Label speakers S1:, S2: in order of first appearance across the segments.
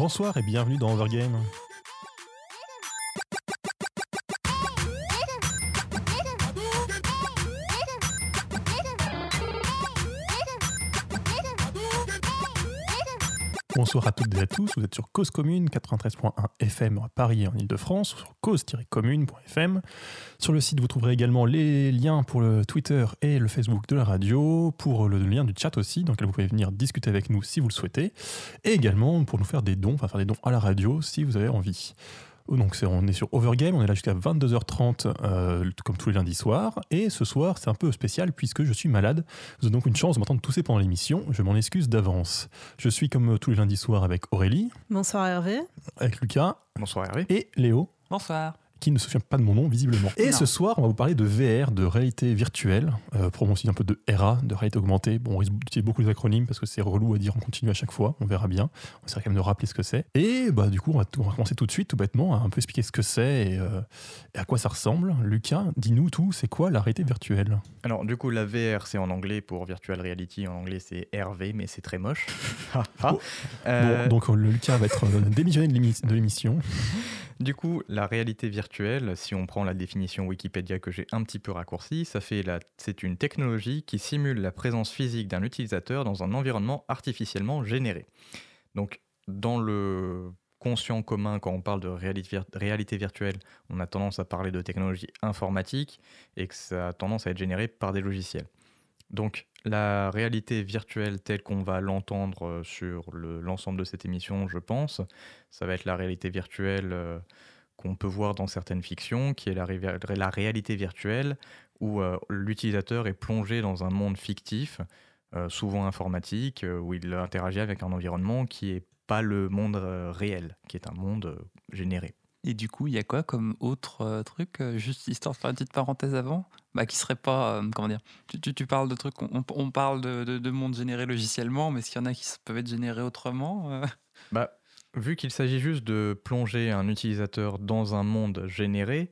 S1: Bonsoir et bienvenue dans Overgame. Bonsoir à toutes et à tous, vous êtes sur Cause Commune 93.1 FM à Paris et en Ile-de-France, sur cause-commune.fm. Sur le site, vous trouverez également les liens pour le Twitter et le Facebook de la radio, pour le lien du chat aussi, dans lequel vous pouvez venir discuter avec nous si vous le souhaitez, et également pour nous faire des dons, enfin faire des dons à la radio si vous avez envie. Donc on est sur Overgame, on est là jusqu'à 22h30 euh, comme tous les lundis soirs. Et ce soir, c'est un peu spécial puisque je suis malade. Vous avez donc une chance de m'entendre tousser pendant l'émission. Je m'en excuse d'avance. Je suis comme tous les lundis soirs avec Aurélie.
S2: Bonsoir Hervé.
S1: Avec Lucas.
S3: Bonsoir Hervé.
S1: Et Léo.
S4: Bonsoir
S1: qui ne se souvient pas de mon nom, visiblement. Et ce soir, on va vous parler de VR, de réalité virtuelle, euh, aussi un peu de RA, de réalité augmentée. Bon, on risque d'utiliser beaucoup les acronymes parce que c'est relou à dire en continu à chaque fois, on verra bien. On essaie quand même de rappeler ce que c'est. Et bah, du coup, on va, commencer tout de suite, tout bêtement, à un peu expliquer ce que c'est et, euh, et, à quoi ça ressemble. Lucas, dis-nous tout, c'est quoi la réalité virtuelle?
S3: Alors, du coup, la VR, c'est en anglais pour Virtual Reality, en anglais c'est RV, mais c'est très moche.
S1: bon, euh, donc, Lucas va être euh, démissionné de l'émission.
S3: Du coup, la réalité virtuelle, si on prend la définition Wikipédia que j'ai un petit peu raccourcie, ça fait la... c'est une technologie qui simule la présence physique d'un utilisateur dans un environnement artificiellement généré. Donc, dans le conscient commun, quand on parle de réalité virtuelle, on a tendance à parler de technologie informatique et que ça a tendance à être généré par des logiciels. Donc la réalité virtuelle telle qu'on va l'entendre euh, sur l'ensemble de cette émission, je pense, ça va être la réalité virtuelle euh, qu'on peut voir dans certaines fictions, qui est la, réalité virtuelle où euh, l'utilisateur est plongé dans un monde fictif, souvent informatique, où il interagit avec un environnement qui n'est pas le monde réel, qui est un monde généré.
S4: Et du coup, il y a quoi comme autre euh, truc, euh, juste histoire de faire une petite parenthèse avant, bah, qui serait pas, euh, comment dire, tu, tu, parles de trucs, on, parle de, de, monde généré logiciellement, mais est-ce qu'il y en a qui peuvent être générés autrement
S3: bah, Vu qu'il s'agit juste de plonger un utilisateur dans un monde généré,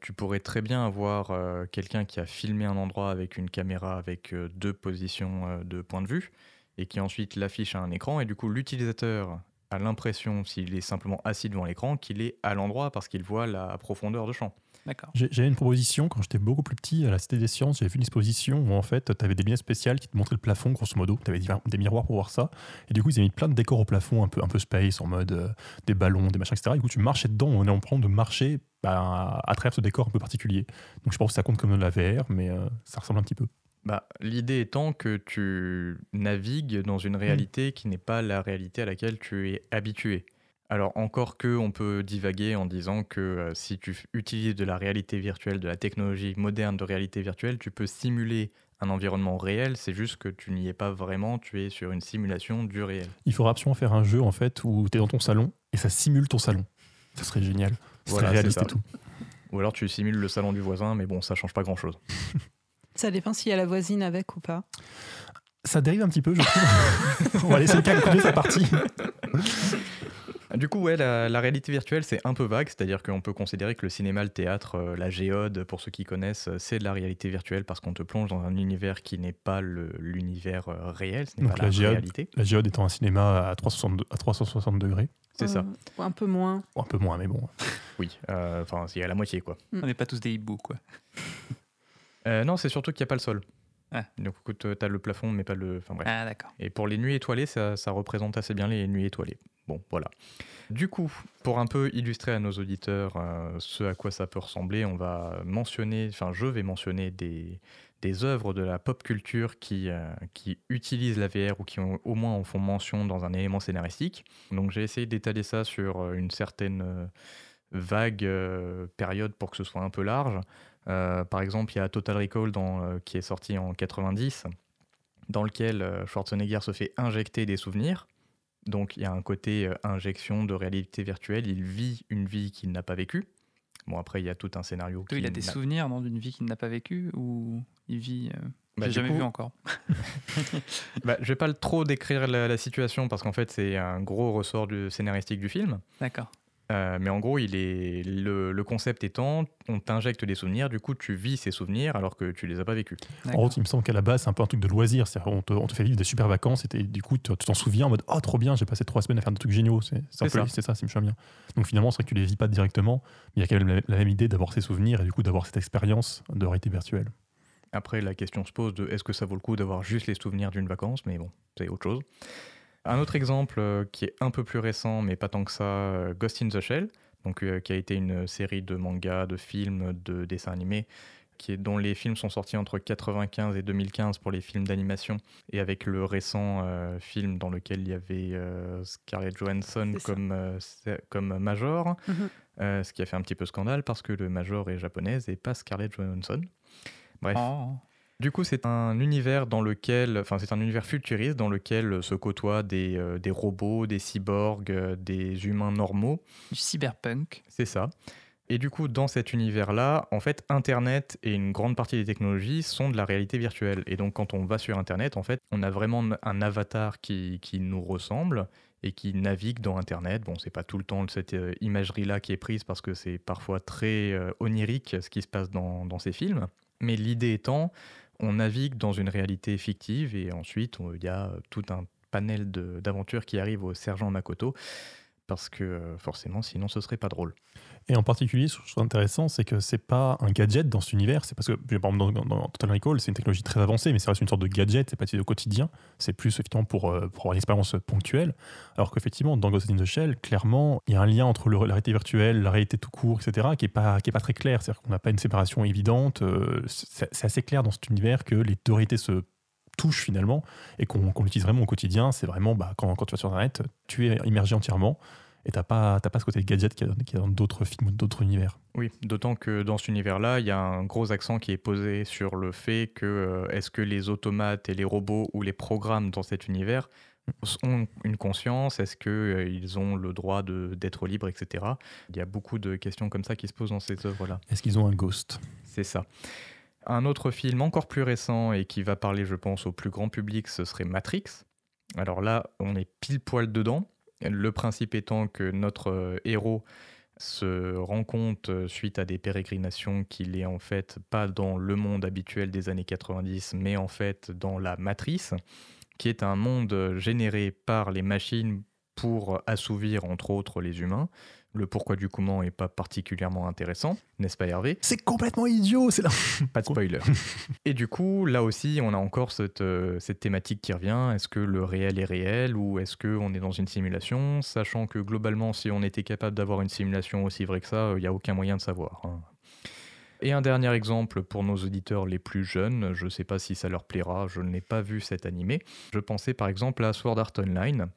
S3: tu pourrais très bien avoir quelqu'un qui a filmé un endroit avec une caméra avec deux positions de point de vue et qui ensuite l'affiche à un écran, et du coup l'utilisateur l'impression, s'il est simplement assis devant l'écran, qu'il est à l'endroit parce qu'il voit la profondeur de champ.
S1: D'accord. J'avais une proposition quand j'étais beaucoup plus petit à la Cité des Sciences. J'avais vu une exposition où en fait tu avais des lunettes spéciales qui te montraient le plafond, grosso modo. Tu avais des miroirs pour voir ça. Et du coup, ils avaient mis plein de décors au plafond, un peu, un peu space, en mode euh, des ballons, des machins, etc. Et du coup, tu marchais dedans, on est en train de marcher bah, à travers ce décor un peu particulier. Donc je pense que ça compte comme de la VR, mais euh, ça ressemble un petit peu.
S3: Bah, L'idée étant que tu navigues dans une réalité qui n'est pas la réalité à laquelle tu es habitué. Alors encore que on peut divaguer en disant que euh, si tu utilises de la réalité virtuelle, de la technologie moderne de réalité virtuelle, tu peux simuler un environnement réel, c'est juste que tu n'y es pas vraiment, tu es sur une simulation du réel.
S1: Il faudra absolument faire un jeu en fait où tu es dans ton salon et ça simule ton salon. Ça serait génial. Ça serait réaliste et tout.
S3: Ou alors tu simules le salon du voisin, mais bon, ça change pas grand chose.
S2: Ça dépend s'il y a la voisine avec ou pas.
S1: Ça dérive un petit peu, je trouve. On va laisser le cas sa partie.
S3: Du coup, ouais, la, réalité virtuelle, c'est un peu vague, c'est-à-dire qu'on peut considérer que le cinéma, le théâtre, euh, la géode, pour ceux qui connaissent, euh, c'est de la réalité virtuelle parce qu'on te plonge dans un univers qui n'est pas l'univers euh, réel, ce n'est pas la, réalité.
S1: La géode étant un cinéma à 360, à 360 degrés.
S3: C'est ça.
S2: Un peu moins.
S1: un peu moins, mais bon.
S3: Oui, enfin, c'est à la moitié, quoi.
S4: On n'est pas tous des hiboux, quoi.
S3: Euh, non, c'est surtout qu'il n'y a pas le sol. Ah. Donc, tu as le plafond, mais pas le. Enfin, bref.
S4: Ah, d'accord.
S3: Et pour les nuits étoilées, ça, représente assez bien les nuits étoilées. Bon, voilà. Du coup, pour un peu illustrer à nos auditeurs euh, ce à quoi ça peut ressembler, on va mentionner, enfin, je vais mentionner des, des œuvres de la pop culture qui, euh, qui utilisent la VR ou qui au moins en font mention dans un élément scénaristique. Donc, j'ai essayé d'étaler ça sur une certaine vague période pour que ce soit un peu large. Euh, par exemple, il y a Total Recall euh, qui est sorti en 90, dans lequel euh, Schwarzenegger se fait injecter des souvenirs. Donc il y a un côté injection de réalité virtuelle, il vit une vie qu'il n'a pas vécue. Bon, après, il y a tout un scénario.
S4: il a des souvenirs d'une vie qu'il n'a pas vécue ou il vit. Bah, J'ai jamais vu encore.
S3: bah, je vais pas trop décrire la, situation parce qu'en fait, c'est un gros ressort du scénaristique du film.
S4: D'accord.
S3: Euh, mais en gros, il est le, le concept étant, on t'injecte des souvenirs, du coup, tu vis ces souvenirs alors que tu les as pas vécus.
S1: En gros, il me semble qu'à la base, c'est un peu un truc de loisir. On te, on te fait vivre des super vacances et du coup, tu t'en souviens en mode Oh, trop bien, j'ai passé trois semaines à faire des trucs géniaux. C'est
S3: ça.
S1: c'est ça, si je bien. Donc finalement, c'est vrai que tu les vis pas directement, mais il y a quand même la, la même idée d'avoir ces souvenirs et du coup d'avoir cette expérience de réalité virtuelle.
S3: Après, la question se pose de est-ce que ça vaut le coup d'avoir juste les souvenirs d'une vacance, mais bon, c'est autre chose. Un autre exemple euh, qui est un peu plus récent, mais pas tant que ça, euh, Ghost in the Shell, donc, euh, qui a été une série de mangas, de films, de dessins animés, qui est, dont les films sont sortis entre 95 et 2015 pour les films d'animation, et avec le récent euh, film dans lequel il y avait euh, Scarlett Johansson comme, euh, Major,
S2: Mhm.
S3: euh, ce qui a fait un petit peu scandale parce que le Major est japonaise et pas Scarlett Johansson. Bref.
S4: Oh.
S3: Du coup, c'est un univers dans lequel, enfin, c'est un univers futuriste dans lequel se côtoient des, euh, des robots, des cyborgs, euh, des humains normaux.
S4: Du cyberpunk.
S3: C'est ça. Et du coup, dans cet univers-là, en fait, Internet et une grande partie des technologies sont de la réalité virtuelle. Et donc, quand on va sur Internet, en fait, on a vraiment un avatar qui, qui nous ressemble et qui navigue dans Internet. Bon, c'est pas tout le temps cette euh, imagerie-là qui est prise parce que c'est parfois très onirique ce qui se passe dans, dans ces films. Mais l'idée étant, on navigue dans une réalité fictive et ensuite, il y a tout un panel d'aventures qui arrivent au sergent Makoto parce que euh, forcément, sinon, ce serait pas drôle.
S1: Et en particulier, ce que je trouve intéressant, c'est que c'est pas un gadget dans cet univers. C'est parce que, par exemple, dans, dans Total Recall, c'est une technologie très avancée, mais ça reste une sorte de gadget, c'est pas au quotidien. C'est plus effectivement pour, euh, pour avoir une expérience ponctuelle. Alors qu'effectivement, dans Ghost in the Shell, clairement, il y a un lien entre le- la réalité virtuelle, la réalité tout court, etc., qui est pas, qui est pas très clair. C'est-à-dire qu'on n'a pas une séparation évidente. euh, c'est assez clair dans cet univers que les deux réalités se touchent finalement et qu'on qu'on l'utilise vraiment au quotidien. C'est vraiment, bah, quand, quand tu vas sur Internet, tu es immergé entièrement et t'as pas, pas ce côté gadget qu'il y a, dans d'autres films ou d'autres univers.
S3: Oui, d'autant que dans cet univers-là, il y a un gros accent qui est posé sur le fait que euh, est-ce que les automates et les robots ou les programmes dans cet univers ont une conscience? Est-ce qu'ils ont le droit de- d'être libres, etc. Il y a beaucoup de questions comme ça qui se posent dans ces œuvres-là.
S1: Est-ce qu'ils ont un ghost?
S3: C'est ça. Un autre film encore plus récent et qui va parler, je pense, au plus grand public, ce serait Matrix. Alors là, on est pile poil dedans. Le principe étant que notre euh, héros se rend compte euh, suite à des pérégrinations qu'il est en fait pas dans le monde habituel des années 90, mais en fait dans la matrice, qui est un monde euh, généré par les machines pour assouvir entre autres les humains. Le pourquoi du comment est pas particulièrement intéressant, n'est-ce pas Hervé?
S1: C'est complètement idiot, c'est là.
S3: pas de spoiler. Et du coup, là aussi, on a encore cette, euh, cette thématique qui revient. Est-ce que le réel est réel ou est-ce qu'on est dans une simulation? Sachant que globalement, si on était capable d'avoir une simulation aussi vraie que ça, il n'y a aucun moyen de savoir. hein. Et un dernier exemple pour nos auditeurs les plus jeunes, je ne sais pas si ça leur plaira, je n'ai pas vu cet animé. Je pensais par exemple à Sword Art Online,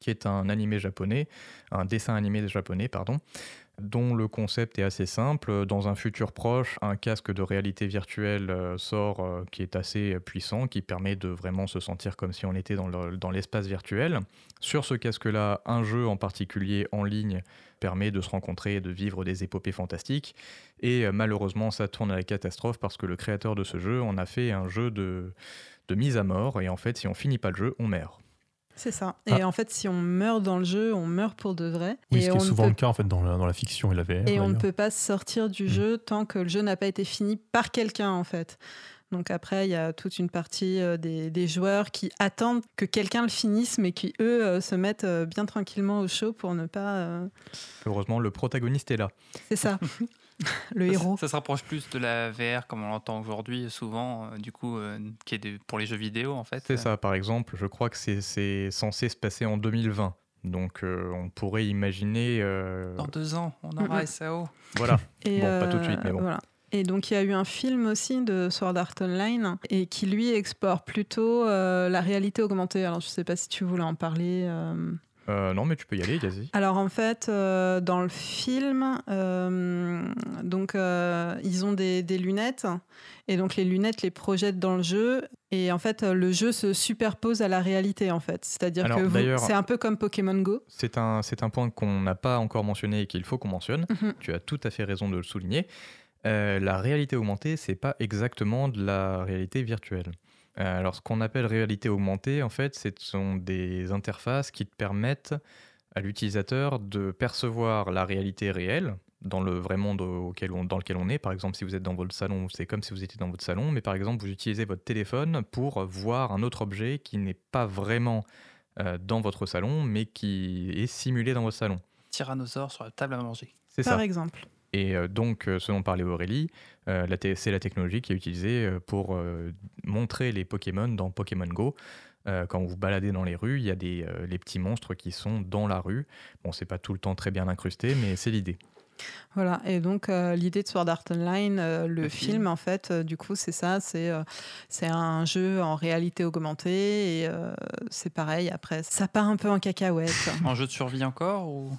S3: qui est un animé japonais, un dessin animé japonais, dont le concept est assez simple. Dans un futur proche, un casque de réalité virtuelle euh, sort euh, qui est assez puissant, qui permet de vraiment se sentir comme si on était dans le- dans l'espace virtuel. Sur ce casque-là, un jeu en particulier en ligne permet de se rencontrer et de vivre des épopées fantastiques. Et euh, malheureusement, ça tourne à la catastrophe parce que le créateur de ce jeu en a fait un jeu de, de mise à mort. Et en fait, si on finit pas le jeu, on meurt.
S2: C'est ça. Et en fait, si on meurt dans le jeu, on meurt pour de vrai.
S1: Oui,
S2: et
S1: ce qui
S2: on
S1: est
S2: ne
S1: souvent
S2: peut
S1: le cas en fait dans la, dans la fiction et la VR.
S2: Et on ne peut pas sortir du
S1: Mm.
S2: jeu tant que le jeu n'a pas été fini par quelqu'un, en fait. Donc après, il y a toute une partie euh, des, des joueurs qui attendent que quelqu'un le finisse, mais qui, eux, euh, se mettent euh, bien tranquillement au chaud pour ne pas... euh,
S3: Heureusement, le protagoniste est là.
S2: C'est ça, le
S4: Ça-
S2: héros.
S4: Ça, se rapproche plus de la VR comme on l'entend aujourd'hui, souvent, euh, du coup, euh, qui est pour les jeux vidéo en fait.
S3: C'est ça, par exemple, je crois que c'est- c'est censé se passer en 2020. Donc euh, on pourrait imaginer... euh,
S4: Dans deux ans, on aura
S2: Mhm.
S4: SAO.
S3: voilà.
S2: Et,
S3: Bon, pas tout de suite, mais bon.
S2: voilà. Et donc, il y a eu un film aussi de Sword Art Online et qui, lui, explore plutôt euh, la réalité augmentée. Alors, je ne sais pas si tu voulais en parler. Euh.
S3: Non, mais tu peux y aller, vas-y.
S2: Alors, en fait, euh, dans le film, euh, donc, ils ont des, des lunettes et donc les lunettes les projettent dans le jeu. Et en fait, le jeu se superpose à la réalité, en fait. C'est-à-dire que c'est un peu comme Pokémon Go.
S3: C'est un, c'est un point qu'on n'a pas encore mentionné et qu'il faut qu'on mentionne.
S2: Mhm.
S3: Tu as tout à fait raison de le souligner. La réalité augmentée, c'est pas exactement de la réalité virtuelle. Euh, alors, ce qu'on appelle réalité augmentée, en fait, ce sont des interfaces qui te permettent à l'utilisateur de percevoir la réalité réelle dans le vrai monde auquel on, dans lequel on est. Par exemple, si vous êtes dans votre salon, c'est comme si vous étiez dans votre salon, mais par exemple, vous utilisez votre téléphone pour voir un autre objet qui n'est pas vraiment euh, dans votre salon, mais qui est simulé dans votre salon.
S4: Tyrannosaure sur la table à manger.
S3: C'est
S2: Par
S3: ça.
S2: exemple.
S3: Et euh, donc, euh, ce dont parlait Aurélie, euh, c'est la technologie qui est utilisée pour euh, montrer les Pokémon dans Pokémon Go. Euh, quand vous baladez dans les rues, il y a des, euh, les petits monstres qui sont dans la rue. Bon, c'est pas tout le temps très bien incrusté, mais c'est l'idée.
S2: Voilà, et donc euh, l'idée de Sword Art Online, euh, le,
S4: Le
S2: film,
S4: film.
S2: en fait, euh, du coup, c'est ça, c'est euh, c'est un jeu en réalité augmentée, et euh, c'est pareil, après, ça part un peu en cacahuète.
S4: En jeu de survie encore ou?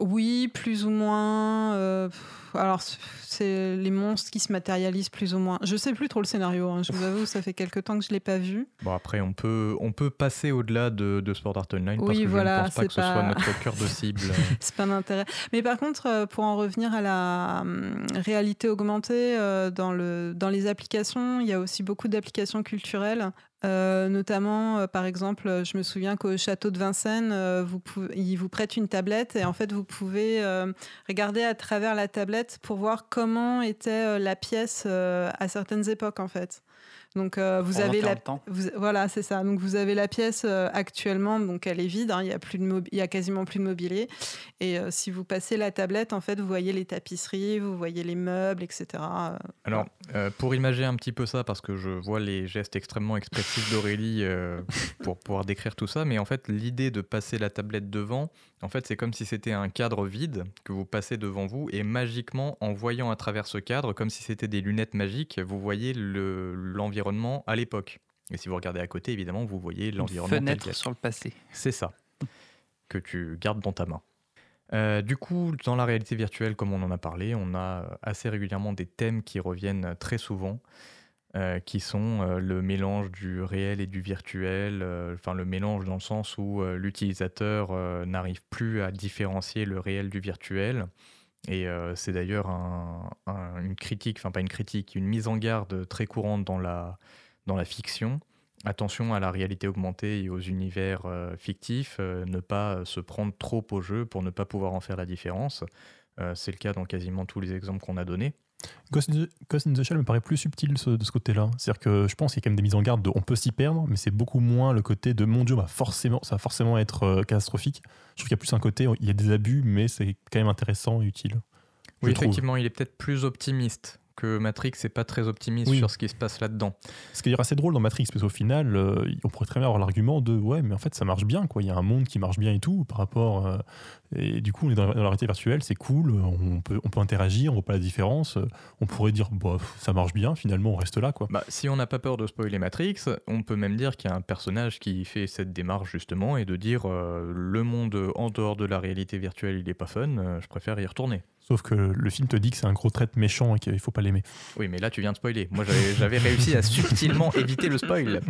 S2: Oui, plus ou moins. euh, alors, c'est les monstres qui se matérialisent plus ou moins. Je sais plus trop le scénario, hein, je vous avoue, ça fait quelque temps que je l'ai pas vu.
S3: Bon, après, on peut, on peut passer au-delà de, de Sword Art Online parce
S2: Oui,
S3: que
S2: voilà,
S3: je ne pense pas que ce soit notre cœur de cible.
S2: C'est pas d'intérêt. Mais par contre, euh, pour en revenir à la hum, réalité augmentée, euh, dans, le, dans les applications, il y a aussi beaucoup d'applications culturelles. Euh, notamment, euh, par exemple, euh, je me souviens qu'au château de Vincennes, vous ils vous prêtent une tablette et en fait, vous pouvez regarder à travers la tablette pour voir comment était la pièce à certaines époques, en fait. Donc, euh, vous avez la, vous- voilà, c'est ça. Donc vous avez la pièce euh, actuellement, donc elle est vide. hein, Il y a plus de il y a quasiment plus de mobilier. Et euh, si vous passez la tablette, en fait, vous voyez les tapisseries, vous voyez les meubles, etc. Euh,
S3: Alors, euh, pour imager un petit peu ça, parce que je vois les gestes extrêmement expressifs d'Aurélie euh, pour pouvoir décrire tout ça, mais en fait, l'idée de passer la tablette devant, en fait, c'est comme si c'était un cadre vide que vous passez devant vous, et magiquement, en voyant à travers ce cadre, comme si c'était des lunettes magiques, vous voyez le- l'environnement à l'époque. Et si vous regardez à côté, évidemment, vous voyez l'environnement
S4: fenêtre sur le passé.
S3: C'est ça, que tu gardes dans ta main. Euh, du coup, dans la réalité virtuelle, comme on en a parlé, on a assez régulièrement des thèmes qui reviennent très souvent, euh, qui sont euh, le mélange du réel et du virtuel, enfin le mélange dans le sens où l'utilisateur n'arrive plus à différencier le réel du virtuel. Et euh, c'est d'ailleurs un- un- une critique, enfin pas une critique, une mise en garde très courante dans la, fiction. Attention à la réalité augmentée et aux univers euh, fictifs, euh, ne pas se prendre trop au jeu pour ne pas pouvoir en faire la différence. C'est le cas dans quasiment tous les exemples qu'on a donnés.
S1: Ghost in, the, Ghost in the Shell me paraît plus subtil ce- de ce côté-là. C'est-à-dire que je pense qu'il y a quand même des mises en garde de on peut s'y perdre, mais c'est beaucoup moins le côté de mon Dieu, bah forcément, ça va forcément être euh, catastrophique. Je trouve qu'il y a plus un côté, il y a des abus, mais c'est quand même intéressant et utile.
S3: Oui,
S1: trouve.
S3: effectivement, il est peut-être plus optimiste que Matrix n'est pas très optimiste
S1: Oui.
S3: sur ce qui se passe là-dedans.
S1: Ce qui est assez drôle dans Matrix, parce qu'au final, euh, on pourrait très bien avoir l'argument de ouais, mais en fait, ça marche bien, quoi. Il y a un monde qui marche bien et tout par rapport. euh, et du coup, on est dans, dans la réalité virtuelle, c'est cool, on peut, on peut interagir, on voit pas la différence. On pourrait dire, bah, ça marche bien, finalement, on reste là, quoi.
S3: Bah, si on n'a pas peur de spoiler Matrix, on peut même dire qu'il y a un personnage qui fait cette démarche justement et de dire euh, le monde en dehors de la réalité virtuelle, il n'est pas fun, euh, je préfère y retourner.
S1: Sauf que le film te dit que c'est un gros trait méchant et qu'il faut pas l'aimer.
S3: Oui, mais là tu viens de spoiler. Moi j'avais réussi à subtilement éviter le spoil.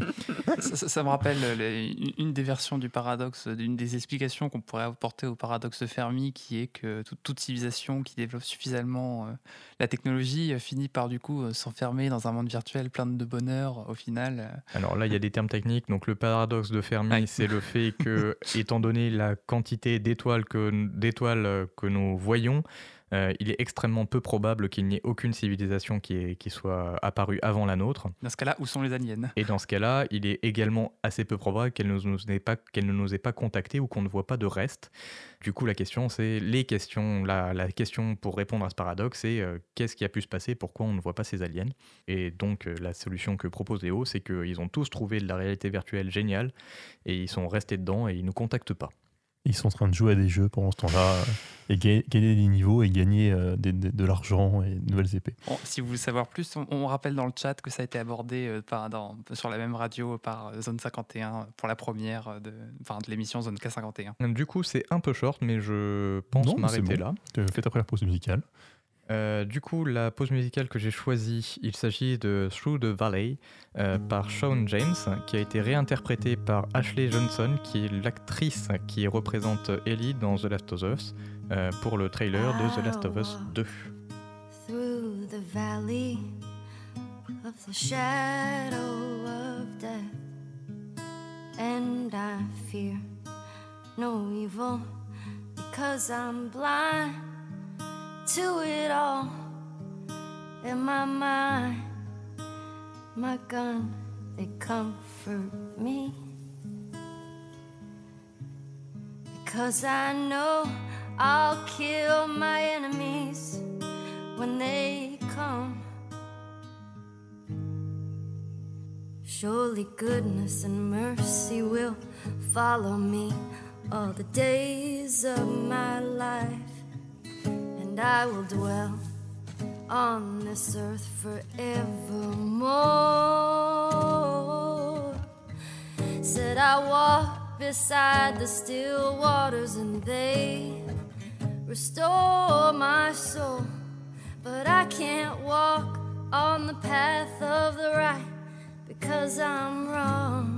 S4: ça, ça- ça me rappelle euh, les- une- des versions du paradoxe, d'une des explications qu'on pourrait apporter au paradoxe de Fermi, qui est que toute, toute civilisation qui développe suffisamment euh, la technologie euh, finit par du coup euh, s'enfermer dans un monde virtuel plein de bonheur au final.
S3: Alors là, il y a des termes techniques. Donc le paradoxe de Fermi, c'est le fait que, étant donné la quantité d'étoiles que, d'étoiles que nous voyons, euh, il est extrêmement peu probable qu'il n'y ait aucune civilisation qui, est- qui soit apparue avant la nôtre.
S4: Dans ce cas-là, où sont les aliens?
S3: Et dans ce cas-là, il est également assez peu probable qu'elle ne nous ait pas, qu'elle ne nous ait pas contactés ou qu'on ne voit pas de reste. Du coup, la question, c'est les questions. La, la question pour répondre à ce paradoxe, c'est euh, qu'est-ce qui a pu se passer? Pourquoi on ne voit pas ces aliens? Et donc, euh, la solution que propose Léo, c'est qu'ils ont tous trouvé de la réalité virtuelle géniale et ils sont restés dedans et ils nous contactent pas.
S1: Ils sont en train de jouer à des jeux pendant ce temps-là euh, et ga- gagner des niveaux et gagner euh, des- des- de l'argent et de nouvelles épées.
S4: Bon, si vous voulez savoir plus, on, on rappelle dans le chat que ça a été abordé euh, par, dans- sur la même radio par Zone 51 pour la première de, enfin, de l'émission Zone K51.
S3: Du coup, c'est un peu short, mais je pense m'arrêter
S1: bon.
S3: là.
S1: Tu fais ta première pause musicale.
S3: Euh, du coup, la pause musicale que j'ai choisie, il s'agit de Through the Valley euh, par Shawn James, qui a été réinterprétée par Ashley Johnson, qui est l'actrice qui représente Ellie dans The Last of Us, euh, pour le trailer de The Last of Us 2.
S5: through the valley of the shadow of death, and I fear no evil because I'm blind to it all in my mind. My gun, they comfort me because I know I'll kill my enemies when they come. Surely goodness and mercy will follow me all the days of my life, and I will dwell on this earth forevermore. Said I walk beside the still waters, and they restore my soul, but I can't walk on the path of the right because I'm wrong.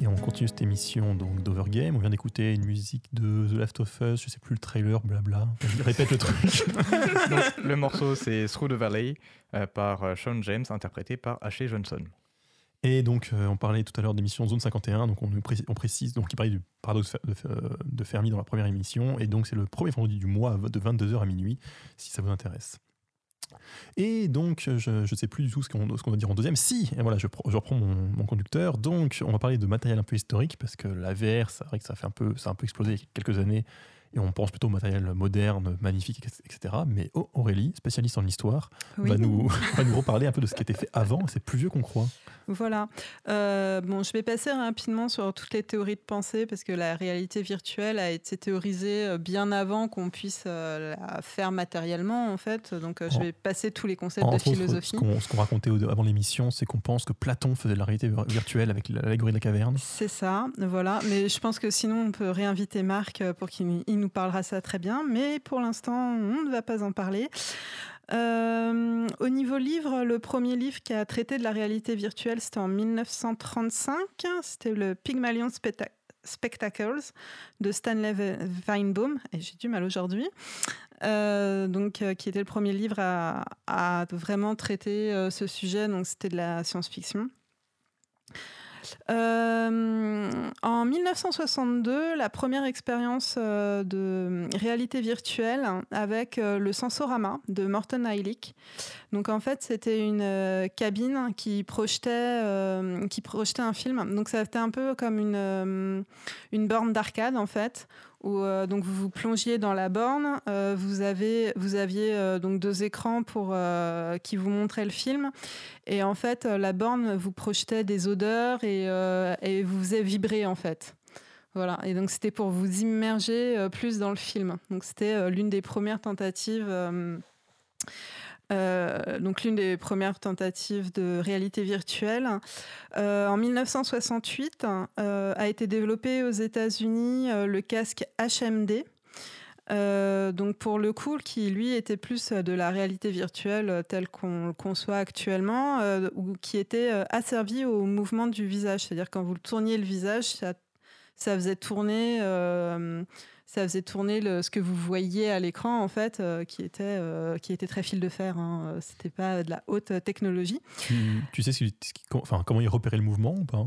S1: Et on continue cette émission donc d'Overgame. On vient d'écouter une musique de The Last of Us, je sais plus le trailer, blabla. Je répète le truc.
S3: Donc, le morceau, c'est Through the Valley euh, par euh, Sean James, interprété par Ashley Johnson.
S1: Et donc, euh, on parlait tout à l'heure d'émission Zone 51, donc on, précise, on précise, donc il parlait du paradoxe de, de Fermi dans la première émission, et donc c'est le premier vendredi du mois de 22h à minuit, si ça vous intéresse. Et donc, je ne sais plus du tout ce qu'on va dire en deuxième. Si, et voilà, je, pr- je reprends mon, mon conducteur. Donc, on va parler de matériel un peu historique, parce que la VR, c'est vrai que ça, fait un peu, ça a un peu explosé il y a quelques années, et on pense plutôt au matériel moderne, magnifique, etc. Mais Aurélie, spécialiste en histoire,
S2: Oui.
S1: va, nous, va nous reparler un peu de ce qui était fait avant. C'est plus vieux qu'on croit.
S2: Voilà. Euh, bon, je vais passer rapidement sur toutes les théories de pensée parce que la réalité virtuelle a été théorisée euh, bien avant qu'on puisse euh, la faire matériellement, en fait. Donc, je vais passer tous les concepts de
S1: autres,
S2: philosophie.
S1: ce qu'on racontait avant l'émission, c'est qu'on pense que Platon faisait de la réalité vir- virtuelle avec l'allégorie de la caverne.
S2: C'est ça, voilà. Mais je pense que sinon, on peut réinviter Marc pour qu'il il nous parlera ça très bien. Mais pour l'instant, on ne va pas en parler. Euh, au niveau livre, le premier livre qui a traité de la réalité virtuelle, c'était en 1935. C'était le Pygmalion Specta- Spectacles de Stanley Weinbaum. Et j'ai du mal aujourd'hui. Euh, donc, euh, qui était le premier livre à, vraiment traiter ce sujet. Donc, c'était de la science-fiction. Euh, en 1962, la première expérience euh, de réalité virtuelle avec euh, le Sensorama de Morten Heilig. Donc en fait, c'était une cabine qui projetait, qui projetait un film. Donc ça était un peu comme une, une borne d'arcade en fait, où euh, donc vous vous plongiez dans la borne. euh, vous avez, vous aviez euh, donc deux écrans pour qui vous montraient le film. Et en fait, la borne vous projetait des odeurs et, et vous faisait vibrer en fait. Voilà. Et donc c'était pour vous immerger plus dans le film. Donc c'était l'une des premières tentatives. Euh, donc l'une des premières tentatives de réalité virtuelle. Euh, en 1968 euh, a été développé aux États-Unis le casque HMD. Donc pour le coup, qui lui était plus de la réalité virtuelle telle qu'on le conçoit actuellement, ou qui était euh, asservi au mouvement du visage. C'est-à-dire quand vous tourniez le visage, ça, faisait tourner, ça faisait tourner ce que vous voyiez à l'écran en fait, euh, qui était euh, qui était très fil de fer. Hein. C'était pas de la haute technologie.
S1: Tu, sais qui- enfin, comment le mouvement ou pas?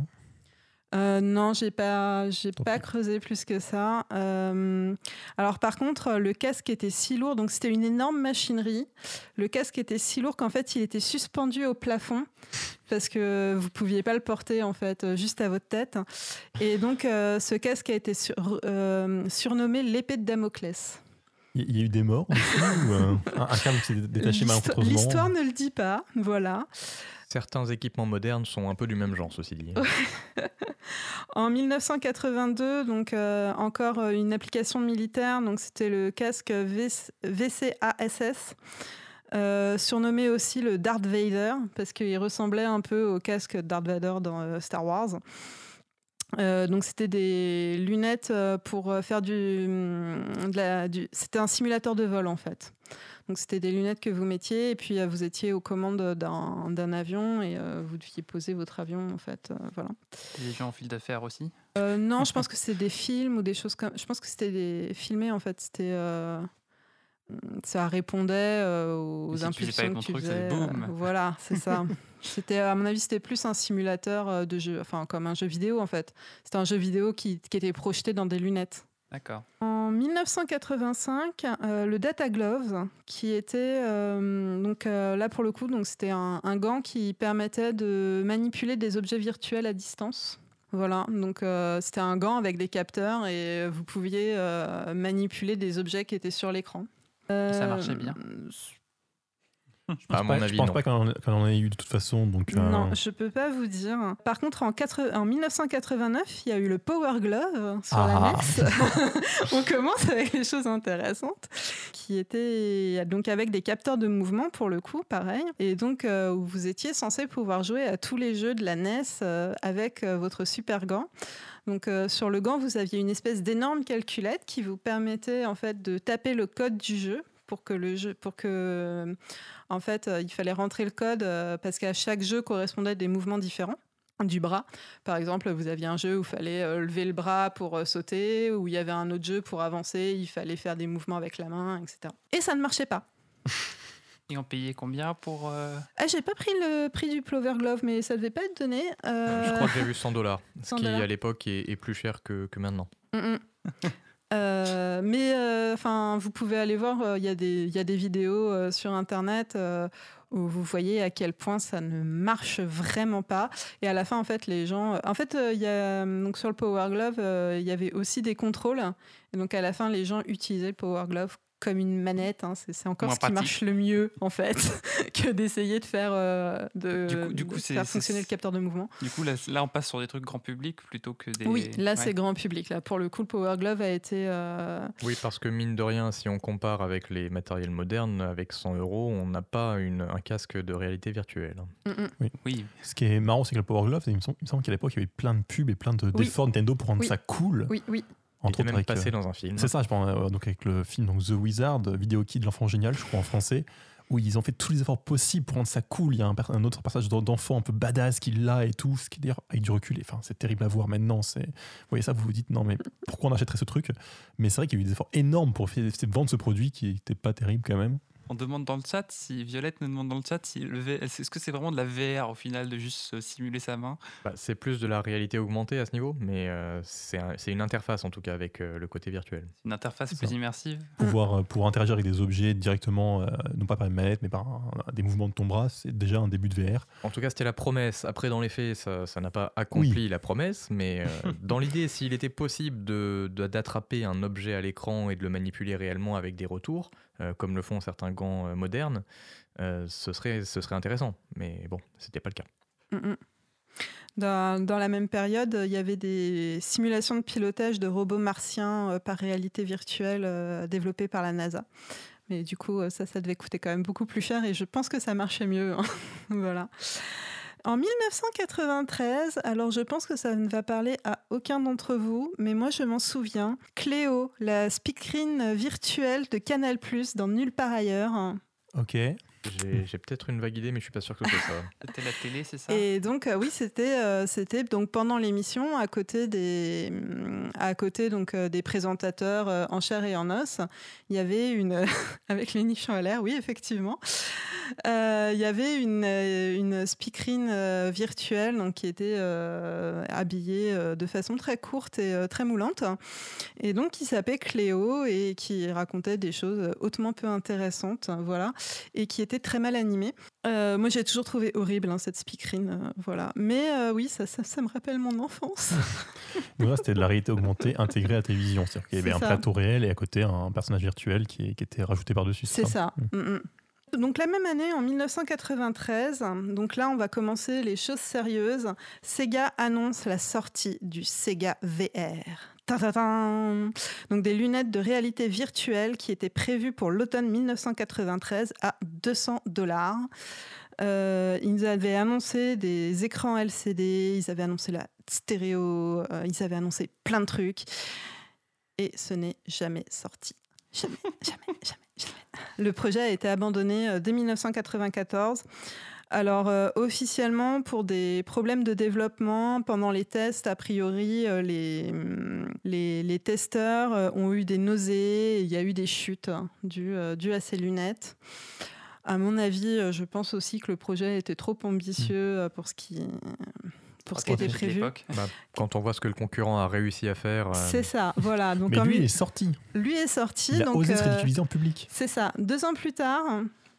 S2: Euh, non, j'ai pas, j'ai pas creusé plus que ça. Euh, alors par contre, le casque était si lourd, donc c'était une énorme machinerie. Le casque était si lourd qu'en fait, il était suspendu au plafond parce que vous pouviez pas le porter en fait euh, juste à votre tête. Et donc, euh, ce casque a été sur- surnommé l'épée de Damoclès.
S1: Il y a eu des morts dessus ou euh, un, câble qui s'est détaché malencontreusement
S2: L'histoire ne le dit pas, voilà.
S3: Certains équipements modernes sont un peu du même genre, ceci dit.
S2: En 1982, donc euh, encore euh, une application militaire, donc c'était le casque VC VCASS, euh, surnommé aussi le Darth Vader parce qu'il ressemblait un peu au casque Darth Vader dans euh, Star Wars. Euh, donc c'était des lunettes euh, pour euh, faire du, hum, de la- du- c'était un simulateur de vol en fait. Donc c'était des lunettes que vous mettiez et puis vous étiez aux commandes d'un d'un avion et euh, vous deviez poser votre avion en fait. euh, voilà.
S4: Les gens en fil d'affaires aussi?
S2: Non, je pense que c'est des films ou des choses comme. Je pense que c'était des filmés en fait. C'était. Ça répondait euh, aux
S4: si tu
S2: impulsions
S4: avec
S2: que tu
S4: truc,
S2: faisais. euh,
S4: boum.
S2: voilà, c'est ça. C'était à mon avis c'était plus un simulateur euh, de jeu, enfin comme un jeu vidéo en fait. C'était un jeu vidéo qui, qui était projeté dans des lunettes.
S4: D'accord.
S2: En 1985, euh, le Data Gloves, qui était euh, donc euh, là pour le coup, donc c'était un, un gant qui permettait de manipuler des objets virtuels à distance. Voilà, donc c'était un gant avec des capteurs et vous pouviez manipuler des objets qui étaient sur l'écran.
S4: Ça marchait bien
S1: Je
S3: À
S1: pense
S3: mon
S1: pas, je pense
S3: non.
S1: pas qu'on qu'on en ait eu de toute façon. Donc, euh,
S2: Non, je peux pas vous dire. Par contre, en, quatre- en 1989, il y a eu le Power Glove sur
S1: Ah.
S2: la NES. On commence avec les choses intéressantes, qui était donc avec des capteurs de mouvement pour le coup, pareil, et donc euh, où vous étiez censé pouvoir jouer à tous les jeux de la NES euh, avec euh, votre super gant. Donc euh, sur le gant, vous aviez une espèce d'énorme calculette qui vous permettait en fait de taper le code du jeu pour que le jeu, pour que en fait, euh, il fallait rentrer le code euh, parce qu'à chaque jeu correspondait des mouvements différents du bras. Par exemple, vous aviez un jeu où il fallait euh, lever le bras pour euh, sauter, où il y avait un autre jeu pour avancer, il fallait faire des mouvements avec la main, etc. Et ça ne marchait pas.
S4: Et on payait combien pour. euh,
S2: Ah, j'ai pas pris le prix du Plover Glove, mais ça devait pas être donné. Euh,
S3: Je crois que j'ai vu 100 dollars, ce
S2: 100
S3: qui à l'époque est, est plus cher que, que maintenant.
S2: Mm, mm. Euh, mais euh, enfin, vous pouvez aller voir. euh, Il y a des il y a des vidéos euh, sur internet euh, où vous voyez à quel point ça ne marche vraiment pas. Et à la fin, en fait, les gens. En fait, euh, il y a donc sur le Power Glove, euh, il y avait aussi des contrôles. Et donc à la fin, les gens utilisaient le Power Glove comme une manette. hein. C'est encore
S4: Moins
S2: ce qui
S4: pratique.
S2: marche le mieux, en fait, que d'essayer de faire de,
S4: Du coup- du coup,
S2: de faire fonctionner le capteur de mouvement.
S4: Du coup, là, là, on passe sur des trucs grand public plutôt que des.
S2: Oui, là,
S4: Ouais.
S2: c'est grand public. Là, pour le coup, le Power Glove a été. euh,
S3: Oui, parce que mine de rien, si on compare avec les matériels modernes, avec 100 euros, on n'a pas une, un casque de réalité virtuelle.
S2: mm, mm.
S4: Oui,
S1: Ce qui est marrant, c'est que le Power Glove, il me semble, qu'à l'époque, il y avait plein de pubs et plein de-
S2: Oui.
S1: d'efforts Nintendo pour rendre
S2: Oui.
S1: ça cool.
S2: Oui, oui.
S3: Il
S1: Entre
S3: était même passé
S1: euh,
S3: dans un film.
S1: C'est ça, je pense, euh, donc avec le film donc, The Wizard, Vidéo Kid, l'enfant génial, je crois en français, où ils ont fait tous les efforts possibles pour rendre ça cool. Il y a un, un autre personnage d'en- d'enfant un peu badass qui l'a et tout, ce qui est d'ailleurs avec du recul. Enfin, c'est terrible à voir maintenant. C'est, vous voyez ça, vous vous dites non, mais pourquoi on achèterait ce truc? Mais c'est vrai qu'il y a eu des efforts énormes pour faire- vendre ce produit qui n'était pas terrible quand même.
S4: On demande dans le chat si. Violette nous demande dans le chat si V- est-ce que c'est vraiment de la VR au final de juste simuler sa main?
S3: Bah, c'est plus de la réalité augmentée à ce niveau, mais euh, c'est un- c'est une interface en tout cas avec euh, le côté virtuel.
S4: Une interface plus
S1: ça.
S4: immersive
S1: Pouvoir, euh, pour interagir avec des objets directement, euh, non pas par une manette, mais par un- des mouvements de ton bras, c'est déjà un début de VR.
S3: En tout cas, c'était la promesse. Après, dans les faits, ça n'a pas accompli
S1: Oui.
S3: la promesse, mais euh, dans l'idée, s'il était possible de- de- d'attraper un objet à l'écran et de le manipuler réellement avec des retours, euh, comme le font certains gants euh, modernes, euh, ce, serait, ce serait intéressant. Mais bon, c'était pas le cas.
S2: Mm, mm. Dans, dans la même période, il y avait des simulations de pilotage de robots martiens par réalité virtuelle développées par la NASA. Mais du coup, ça, ça devait coûter quand même beaucoup plus cher et je pense que ça marchait mieux. hein. voilà. En 1993, alors je pense que ça ne va parler à aucun d'entre vous, mais moi je m'en souviens. Cléo, la speakerine virtuelle de Canal+, dans Nulle part ailleurs.
S1: Ok.
S3: J'ai j'ai peut-être une vague idée, mais je suis pas sûr que ce soit ça.
S4: C'était la télé, c'est ça?
S2: Et donc euh, oui, c'était euh, c'était donc pendant l'émission à côté des hum, à côté donc euh, des présentateurs euh, en chair et en os, il y avait une avec les nichons à l'air, oui effectivement, Euh, il y avait une une speakerine euh, virtuelle donc qui était euh, habillée euh, de façon très courte et euh, très moulante et donc qui s'appelait Cléo et qui racontait des choses hautement peu intéressantes, voilà, et qui était très mal animée. Euh, moi, j'ai toujours trouvé horrible hein, cette speakerine, euh, voilà. Mais euh, oui, ça, ça, ça me rappelle mon enfance.
S1: C'était de la réalité augmentée intégrée à la télévision. C'est-à-dire qu'il y avait un
S2: ça.
S1: plateau réel et à côté un personnage virtuel qui, qui était rajouté par-dessus.
S2: C'est ça. Mm, mm. Donc la même année, en 1993, donc là on va commencer les choses sérieuses. Sega annonce la sortie du Sega VR. Donc des lunettes de réalité virtuelle qui étaient prévues pour l'automne 1993 à 200 dollars. Euh, ils avaient annoncé des écrans LCD, ils avaient annoncé la stéréo, euh, ils avaient annoncé plein de trucs. Et ce n'est jamais sorti. Jamais, jamais, jamais, jamais. Le projet a été abandonné euh, dès 1994. Alors euh, officiellement pour des problèmes de développement pendant les tests, a priori euh, les, hum, les, les testeurs euh, ont eu des nausées, il y a eu des chutes hein, dues, euh, dues à ces lunettes. À mon avis, je pense aussi que le projet était trop ambitieux pour ce qui pour ce qui était prévu.
S4: l'époque.
S3: Bah, quand on voit ce que le concurrent a réussi à faire, euh,
S2: C'est ça, voilà. Donc
S1: Mais lui, il est sorti.
S2: lui est sorti.
S1: Il a
S2: donc,
S1: osé se
S2: euh,
S1: ridiculiser en public.
S2: C'est ça. Deux ans plus tard,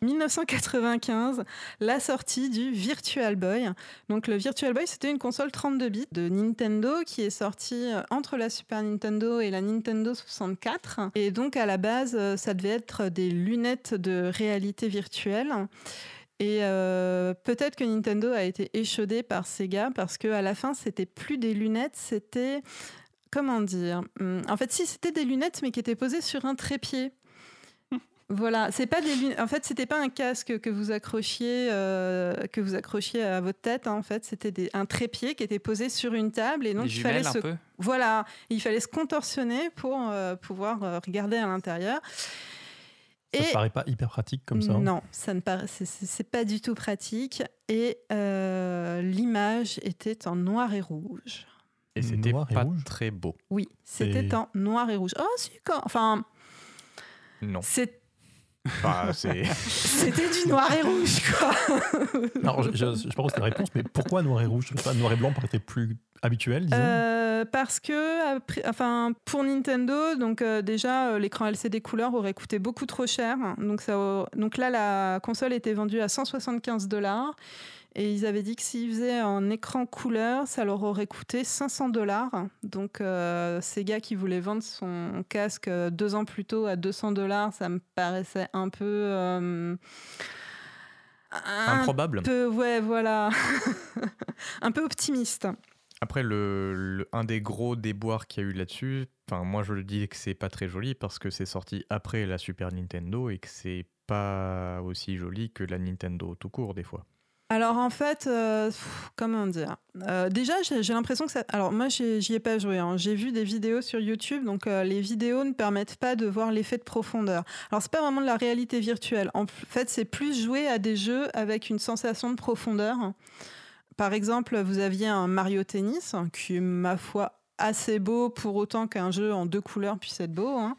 S2: 1995, la sortie du Virtual Boy. Donc le Virtual Boy, c'était une console 32 bits de Nintendo qui est sortie euh, entre la Super Nintendo et la Nintendo 64. Et donc à la base, euh, ça devait être des lunettes de réalité virtuelle. Et euh, peut-être que Nintendo a été échaudé par Sega parce que à la fin, c'était plus des lunettes, c'était comment dire Hum, En fait, si c'était des lunettes, mais qui étaient posées sur un trépied. Voilà, c'est pas des lunettes. En fait, c'était pas un casque que vous accrochiez, euh, que vous accrochiez à votre tête. hein. En fait, c'était des- un trépied qui était posé sur une table et donc il fallait se,
S4: peu.
S2: voilà, il fallait se contorsionner pour euh, pouvoir euh, regarder à l'intérieur.
S1: Ça te paraît pas hyper pratique comme ça hein?
S2: Non, ça ne paraît, c'est- pas du tout pratique. Et euh, l'image était en noir et rouge.
S3: et c'était
S1: Noir et
S3: pas
S1: rouge?
S3: très beau.
S2: Oui, c'était en noir et rouge. Oh, si, quand- enfin,
S3: Non.
S2: c'est- C'était du noir et rouge, quoi.
S1: Alors, je, je, je pense que c'est la réponse, mais pourquoi noir et rouge? Je sais pas, Noir et blanc paraît plus habituel, disons.
S2: Euh, parce que, après- enfin, pour Nintendo, donc euh, déjà euh, l'écran LCD couleur aurait coûté beaucoup trop cher. Donc, ça, donc là, la console était vendue à 175 dollars. Et ils avaient dit que s'ils faisaient un écran couleur, ça leur aurait coûté 500 dollars. Donc, euh, Sega qui voulait vendre son casque euh, deux ans plus tôt à 200 dollars, ça me paraissait un peu. euh, un
S3: improbable.
S2: peu, ouais, voilà. un peu optimiste.
S3: Après, le, le- un des gros déboires qu'il y a eu là-dessus, enfin, moi je le dis que c'est pas très joli parce que c'est sorti après la Super Nintendo et que c'est pas aussi joli que la Nintendo tout court des fois.
S2: Alors en fait, euh, comment dire Euh, Déjà, j'ai l'impression que ça. Alors moi, j'y ai pas joué. hein. J'ai vu des vidéos sur YouTube, donc euh, les vidéos ne permettent pas de voir l'effet de profondeur. Alors c'est pas vraiment de la réalité virtuelle. En fait, c'est plus jouer à des jeux avec une sensation de profondeur. Par exemple, vous aviez un Mario Tennis qui est ma foi assez beau pour autant qu'un jeu en deux couleurs puisse être beau. hein.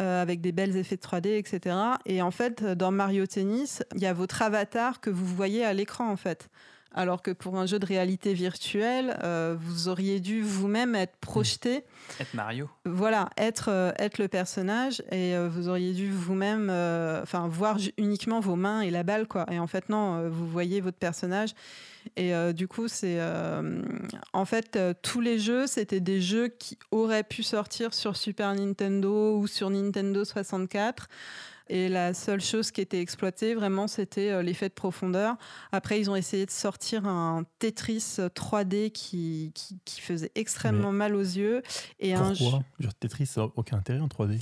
S2: Euh, avec des belles effets de 3D, etc. Et en fait, dans Mario Tennis, il y a votre avatar que vous voyez à l'écran, en fait. Alors que pour un jeu de réalité virtuelle, euh, vous auriez dû vous-même être projeté,
S4: Être Mario.
S2: voilà, être, euh, être le personnage, et euh, vous auriez dû vous-même, enfin, voir uniquement vos mains et la balle, quoi. Et en fait, non, vous voyez votre personnage. Et du coup, c'est. en fait, tous les jeux, c'était des jeux qui auraient pu sortir sur Super Nintendo ou sur Nintendo 64. Et la seule chose qui était exploitée, vraiment, c'était euh, l'effet de profondeur. Après, ils ont essayé de sortir un Tetris 3D qui, qui, qui faisait extrêmement mal aux yeux. Et un jeu-
S1: Pourquoi Je veux dire, Tetris, ça n'a aucun intérêt en 3D.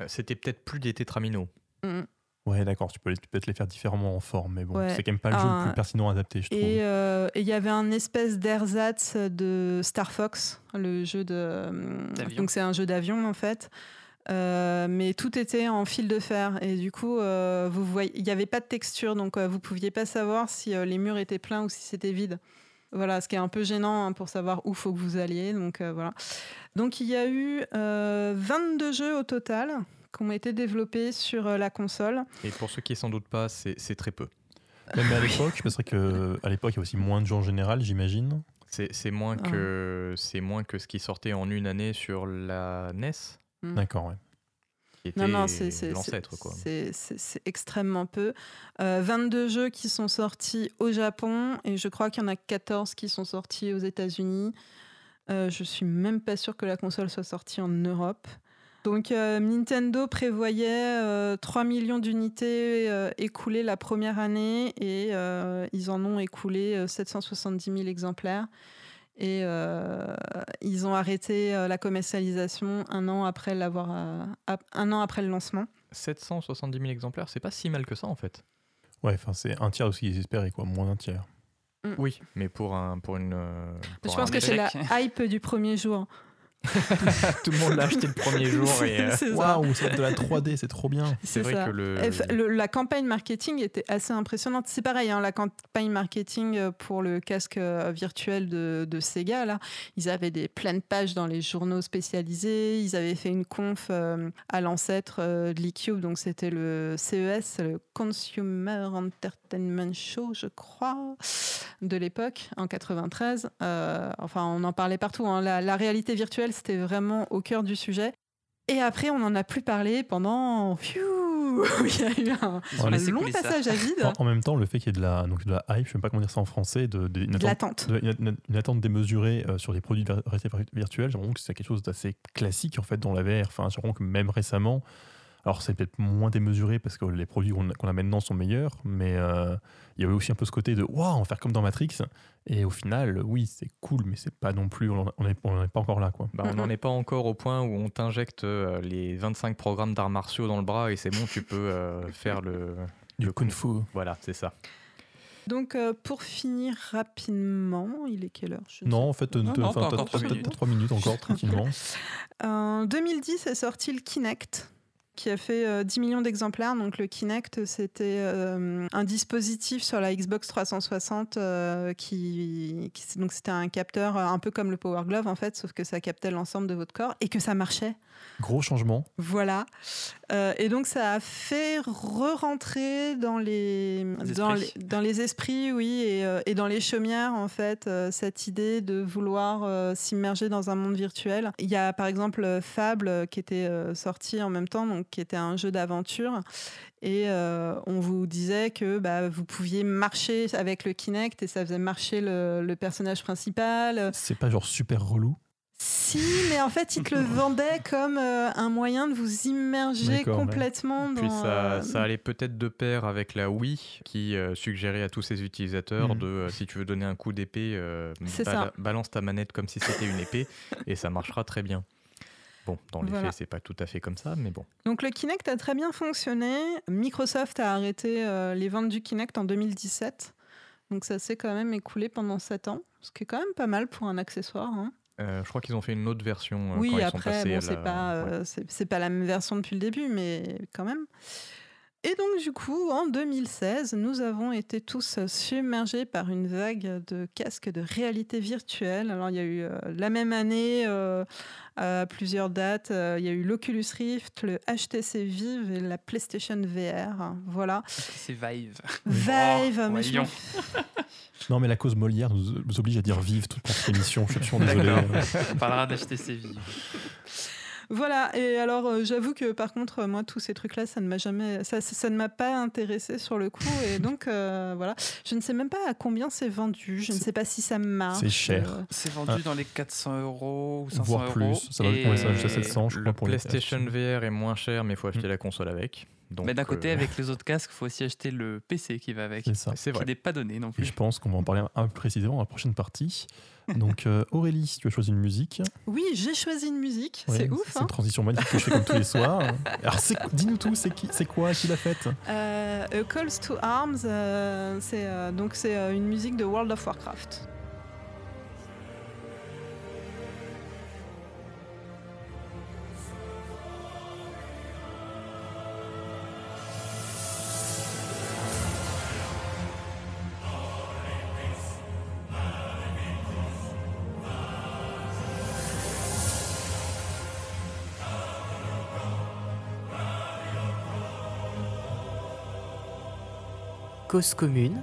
S3: Euh, C'était peut-être plus des tétraminos.
S2: Mm.
S1: Ouais, d'accord, tu peux, te les faire différemment en forme, mais bon,
S2: Ouais.
S1: c'est quand même pas le jeu
S2: Un-
S1: le plus pertinent adapté, je trouve.
S2: Et euh, et il y avait un espèce d'ersatz de Star Fox, le jeu de.
S4: D'avion.
S2: Donc c'est un jeu d'avion en fait. Euh, mais tout était en fil de fer et du coup, euh, vous voyez, il n'y avait pas de texture, donc euh, vous pouviez pas savoir si les murs étaient pleins ou si c'était vide. Voilà, ce qui est un peu gênant hein, pour savoir où faut que vous alliez. Donc voilà. Donc il y a eu 22 jeux au total qui ont été développés sur la console.
S3: Et pour ceux qui ne s'en doutent pas, c'est très peu.
S1: mais à l'époque, parce que à l'époque, il y a aussi moins de jeux en général, j'imagine.
S3: C'est moins, ah. que, moins que ce qui sortait en une année sur la NES.
S1: Mm. D'accord, ouais.
S2: Non, non, c'est extrêmement peu. 22 euh, jeux qui sont sortis au Japon et je crois qu'il y en a 14 qui sont sortis aux États-Unis. Euh, je suis même pas sûr que la console soit sortie en Europe. Donc euh, Nintendo prévoyait 3 millions d'unités écoulées la première année et ils en ont écoulé 770 000 exemplaires. Et euh, ils ont arrêté euh, la commercialisation un an après l'avoir, euh, un an après le lancement.
S3: 770 000 exemplaires, c'est pas si mal que ça en fait.
S1: Ouais, enfin c'est un tiers aussi qu'ils espéraient quoi, moins d'un tiers.
S3: Mm. Oui, mais pour un pour une.
S2: Je pense que c'est la hype du premier jour.
S3: Tout le monde l'a acheté le premier jour. et
S1: euh, Waouh, c'est de la 3D, c'est trop bien.
S3: C'est vrai que le...
S2: La campagne marketing était assez impressionnante. C'est pareil, hein, la campagne marketing euh, pour le casque euh, virtuel de, de, Sega, là, ils avaient des pleines pages dans les journaux spécialisés. Ils avaient fait une conf à l'ancêtre de l'eCube, donc c'était le CES, le Consumer Entertainment Show, je crois, de l'époque, en 93. enfin, on en parlait partout. Hein. La, la réalité virtuelle c'était vraiment au cœur du sujet. Et après, on n'en a plus parlé pendant. il y a eu un, long passage à vide.
S1: En, même temps, le fait qu'il y ait de la, donc de la hype, je ne sais même pas comment dire ça en français, de,
S2: de, une, attente,
S1: une, attente démesurée euh, sur des produits de réalité virtuelle, j'ai l'impression que c'est quelque chose d'assez classique en fait dans la VR. Enfin, j'ai l'impression que même récemment, alors c'est peut-être moins démesuré parce que les produits qu'on a maintenant sont meilleurs, mais euh, il y avait aussi un peu ce côté de waouh, on va faire comme dans Matrix. Et au final, oui, c'est cool, mais c'est pas non plus, on n'est pas encore là. Quoi.
S3: Bah, on n'en est pas encore au point où on t'injecte euh, les 25 programmes d'arts martiaux dans le bras et c'est bon, tu peux euh, faire le.
S1: Du kung fu.
S3: Voilà, c'est ça.
S2: Donc, pour finir rapidement, il est quelle heure?
S1: Non, en fait, tu as 3 minutes encore, tranquillement.
S2: En 2010 est sorti le Kinect qui a fait 10 euh, millions d'exemplaires. Donc le Kinect, c'était euh, un dispositif sur la Xbox 360 euh, qui, donc c'était un capteur un peu comme le Power Glove en fait, sauf que ça captait l'ensemble de votre corps et que ça marchait.
S1: Gros changement.
S2: Voilà. Et donc ça a fait re-rentrer dans les, dans les, dans les esprits, oui, et, et, dans les chaumières en fait cette idée de vouloir s'immerger dans un monde virtuel. Il y a par exemple Fable qui était sorti en même temps, donc qui était un jeu d'aventure. Et euh, on vous disait que bah, vous pouviez marcher avec le Kinect et ça faisait marcher le, personnage principal.
S1: C'est pas genre super relou?
S2: Si, mais en fait, il te le vendait comme euh, un moyen de vous immerger complètement dans.
S3: Puis ça, ça allait peut-être de pair avec la Wii qui euh, suggérait à tous ses utilisateurs mm. de si tu veux donner un coup d'épée, balance ta manette comme si c'était une épée et ça marchera très bien. Bon, dans les faits, c'est pas tout à fait comme ça, mais bon.
S2: Donc le Kinect a très bien fonctionné. Microsoft a arrêté euh, les ventes du Kinect en 2017. Donc ça s'est quand même écoulé pendant 7 ans, ce qui est quand même pas mal pour un accessoire. Hein.
S3: Euh, je crois qu'ils ont fait une autre version. Euh,
S2: oui,
S3: quand
S2: après, sont c'est pas, c'est pas la même version depuis le début, mais quand même. Et donc du coup, en 2016, nous avons été tous submergés par une vague de casques de réalité virtuelle. Alors il y a eu la même année à plusieurs dates. Euh, il y a eu l'Oculus Rift, le HTC Vive et la PlayStation VR. Voilà.
S4: C'est Vive.
S2: Vive,
S4: oh,
S2: mais
S1: Non, mais la cause Molière nous, oblige à dire Vive toute notre émission. Je suis désolé.
S4: On parlera d'HTC Vive.
S2: Voilà, et alors euh, j'avoue que par contre, moi, tous ces trucs-là, ça ne m'a jamais, ça, ça ne m'a pas intéressé sur le coup, et donc euh, voilà, je ne sais même pas à combien c'est vendu, je ne sais pas si ça marche.
S1: C'est cher.
S2: Euh.
S4: C'est vendu ah. dans les 400 euros ou 500
S1: Voire
S4: euros.
S1: plus, ça va jusqu'à 700, je
S3: crois. Le PlayStation VR est moins cher, mais il faut acheter mm. la console avec.
S4: Donc, mais d'un côté, avec les autres casques, il faut aussi acheter le PC qui va avec. C'est
S1: ça.
S4: C'est vrai. Qui n'est pas donné non plus.
S1: Et je pense qu'on va en parler un peu précisément dans la prochaine partie. Donc euh, Aurélie, tu as choisi une musique.
S2: Oui, j'ai choisi une musique. c'est ouf.
S1: C'est une hein. transition magnifique que je fais comme tous les soirs. Alors dis-nous tout, c'est quoi Qui l'a faite?
S2: Euh, Calls to Arms, euh, c'est donc c'est une musique de World of Warcraft.
S6: Cause commune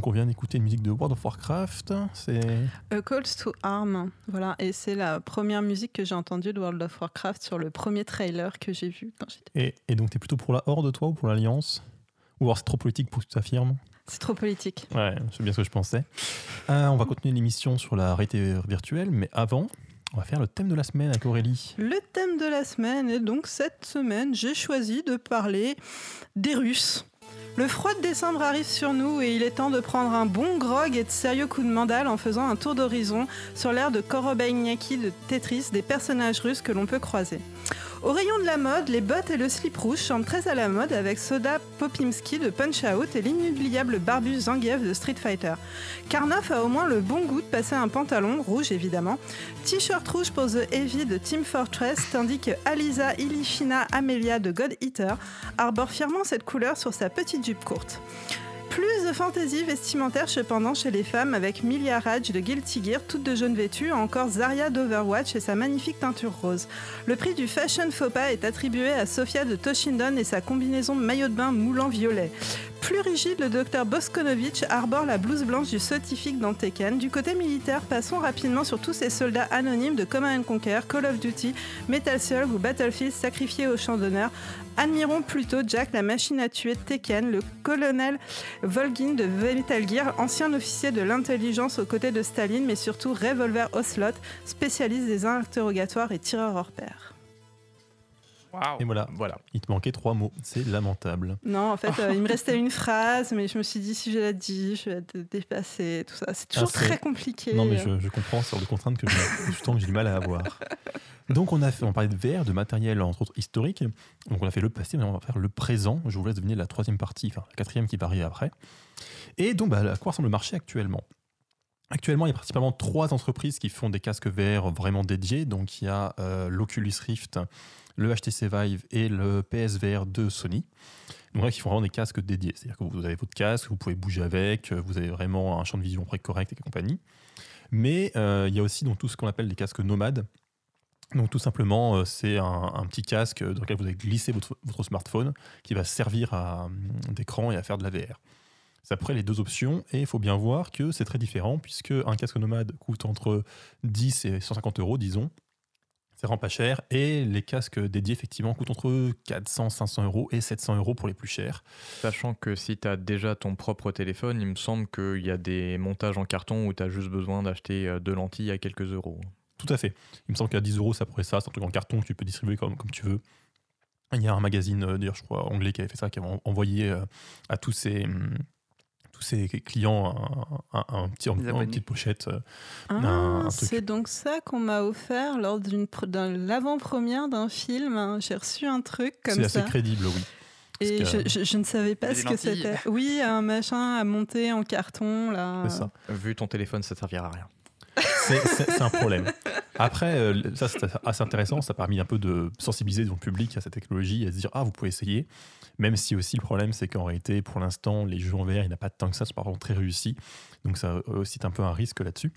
S1: Donc on vient d'écouter une musique de World of Warcraft. C'est
S2: A Calls to Arm, voilà, et c'est la première musique que j'ai entendue de World of Warcraft sur le premier trailer que j'ai vu quand j'étais.
S1: et, et donc t'es plutôt pour la Horde toi ou pour l'Alliance? Ou alors c'est trop politique pour que tu t'affirmes?
S2: C'est trop politique.
S1: Ouais, c'est bien ce que je pensais. Euh, on va continuer l'émission sur la réalité virtuelle, mais avant, on va faire le thème de la semaine avec Aurélie.
S2: Le thème de la semaine, et donc cette semaine, j'ai choisi de parler des Russes. Le froid de décembre arrive sur nous et il est temps de prendre un bon grog et de sérieux coups de mandale en faisant un tour d'horizon sur l'air de Korobaignaki de Tetris des personnages russes que l'on peut croiser. Au rayon de la mode, les bottes et le slip rouge chantent très à la mode avec Soda Popimski de Punch Out et l'inoubliable Barbu Zangief de Street Fighter. Karnov a au moins le bon goût de passer un pantalon, rouge évidemment, t-shirt rouge pour The Heavy de Team Fortress, tandis que Alisa Ilishina Amelia de God Eater arbore fièrement cette couleur sur sa petite jupe courte. Plus de fantaisie vestimentaire cependant chez les femmes avec Milia Raj de Guilty Gear, toute de jaune vêtue, encore Zarya d'Overwatch et sa magnifique teinture rose. Le prix du Fashion Faux est attribué à Sofia de Toshindon et sa combinaison maillot de bain moulant violet. Plus rigide, le docteur Boskonovitch arbore la blouse blanche du scientifique dans Tekken. Du côté militaire, passons rapidement sur tous ces soldats anonymes de Command Conquer, Call of Duty, Metal Slug ou Battlefield sacrifiés au champ d'honneur. Admirons plutôt Jack, la machine à tuer Tekken, le colonel Volgin de Metal Gear, ancien officier de l'intelligence aux côtés de Staline, mais surtout Revolver Ocelot, spécialiste des interrogatoires et tireur hors pair.
S1: Et voilà,
S3: Voilà.
S1: il te manquait trois mots. C'est lamentable.
S2: Non, en fait, euh, il me restait une phrase, mais je me suis dit, si je la dis, je vais être dépassée, tout ça. C'est toujours
S1: Ah,
S2: très compliqué.
S1: Non, mais je, je comprends, c'est hors de contraintes que j'ai du mal à avoir. Donc, on a fait, on parlait de VR, de matériel, entre autres historique. Donc, on a fait le passé, mais on va faire le présent. Je vous laisse deviner la troisième partie, enfin, la quatrième qui va arriver après. Et donc, bah, à quoi ressemble le marché actuellement? Actuellement, il y a principalement trois entreprises qui font des casques VR vraiment dédiés. Donc, il y a euh, l'Oculus Rift, le HTC Vive et le PSVR de Sony. Donc là, qui font vraiment des casques dédiés. C'est-à-dire que vous avez votre casque, vous pouvez bouger avec, vous avez vraiment un champ de vision très correct et compagnie. Mais euh, il y a aussi donc, tout ce qu'on appelle les casques nomades. Donc tout simplement, euh, c'est un, petit casque dans lequel vous allez glisser votre, smartphone qui va servir hum, d'écran et à faire de la VR. C'est après les deux options et il faut bien voir que c'est très différent puisque un casque nomade coûte entre 10 et 150 euros, disons. C'est vraiment pas cher et les casques dédiés effectivement coûtent entre 400, 500 euros et 700 euros pour les plus chers.
S3: Sachant que si tu as déjà ton propre téléphone, il me semble qu'il y a des montages en carton où tu as juste besoin d'acheter euh, deux lentilles à quelques euros.
S1: Tout à fait. Il me semble qu'à 10 euros, peu près ça. C'est un truc en carton que tu peux distribuer comme, comme tu veux. Il y a un magazine, euh, d'ailleurs, je crois, anglais qui avait fait ça, qui avait en- envoyé euh, à tous ses, hum, tous ses clients un, un- un petit, une petite pochette. euh,
S2: Ah,
S1: un- un truc.
S2: c'est donc ça qu'on m'a offert lors d'une pr- d'un- l'avant-première d'un film. hein. J'ai reçu un truc comme
S1: C'est
S2: ça.
S1: assez crédible, oui.
S2: Et
S1: que-
S2: je, je- je ne savais pas ce que c'était. Oui, un machin à monter en carton là.
S1: C'est ça.
S3: Vu ton téléphone, ça servira à rien.
S1: C'est- un problème. Après, euh, ça c'est assez intéressant, ça a permis un peu de sensibiliser le public à cette technologie, à se dire ah vous pouvez essayer, même si aussi le problème c'est qu'en réalité pour l'instant les jeux en VR il n'y a pas tant que ça, c'est par contre très réussi, donc ça euh, aussi c'est un peu un risque là-dessus.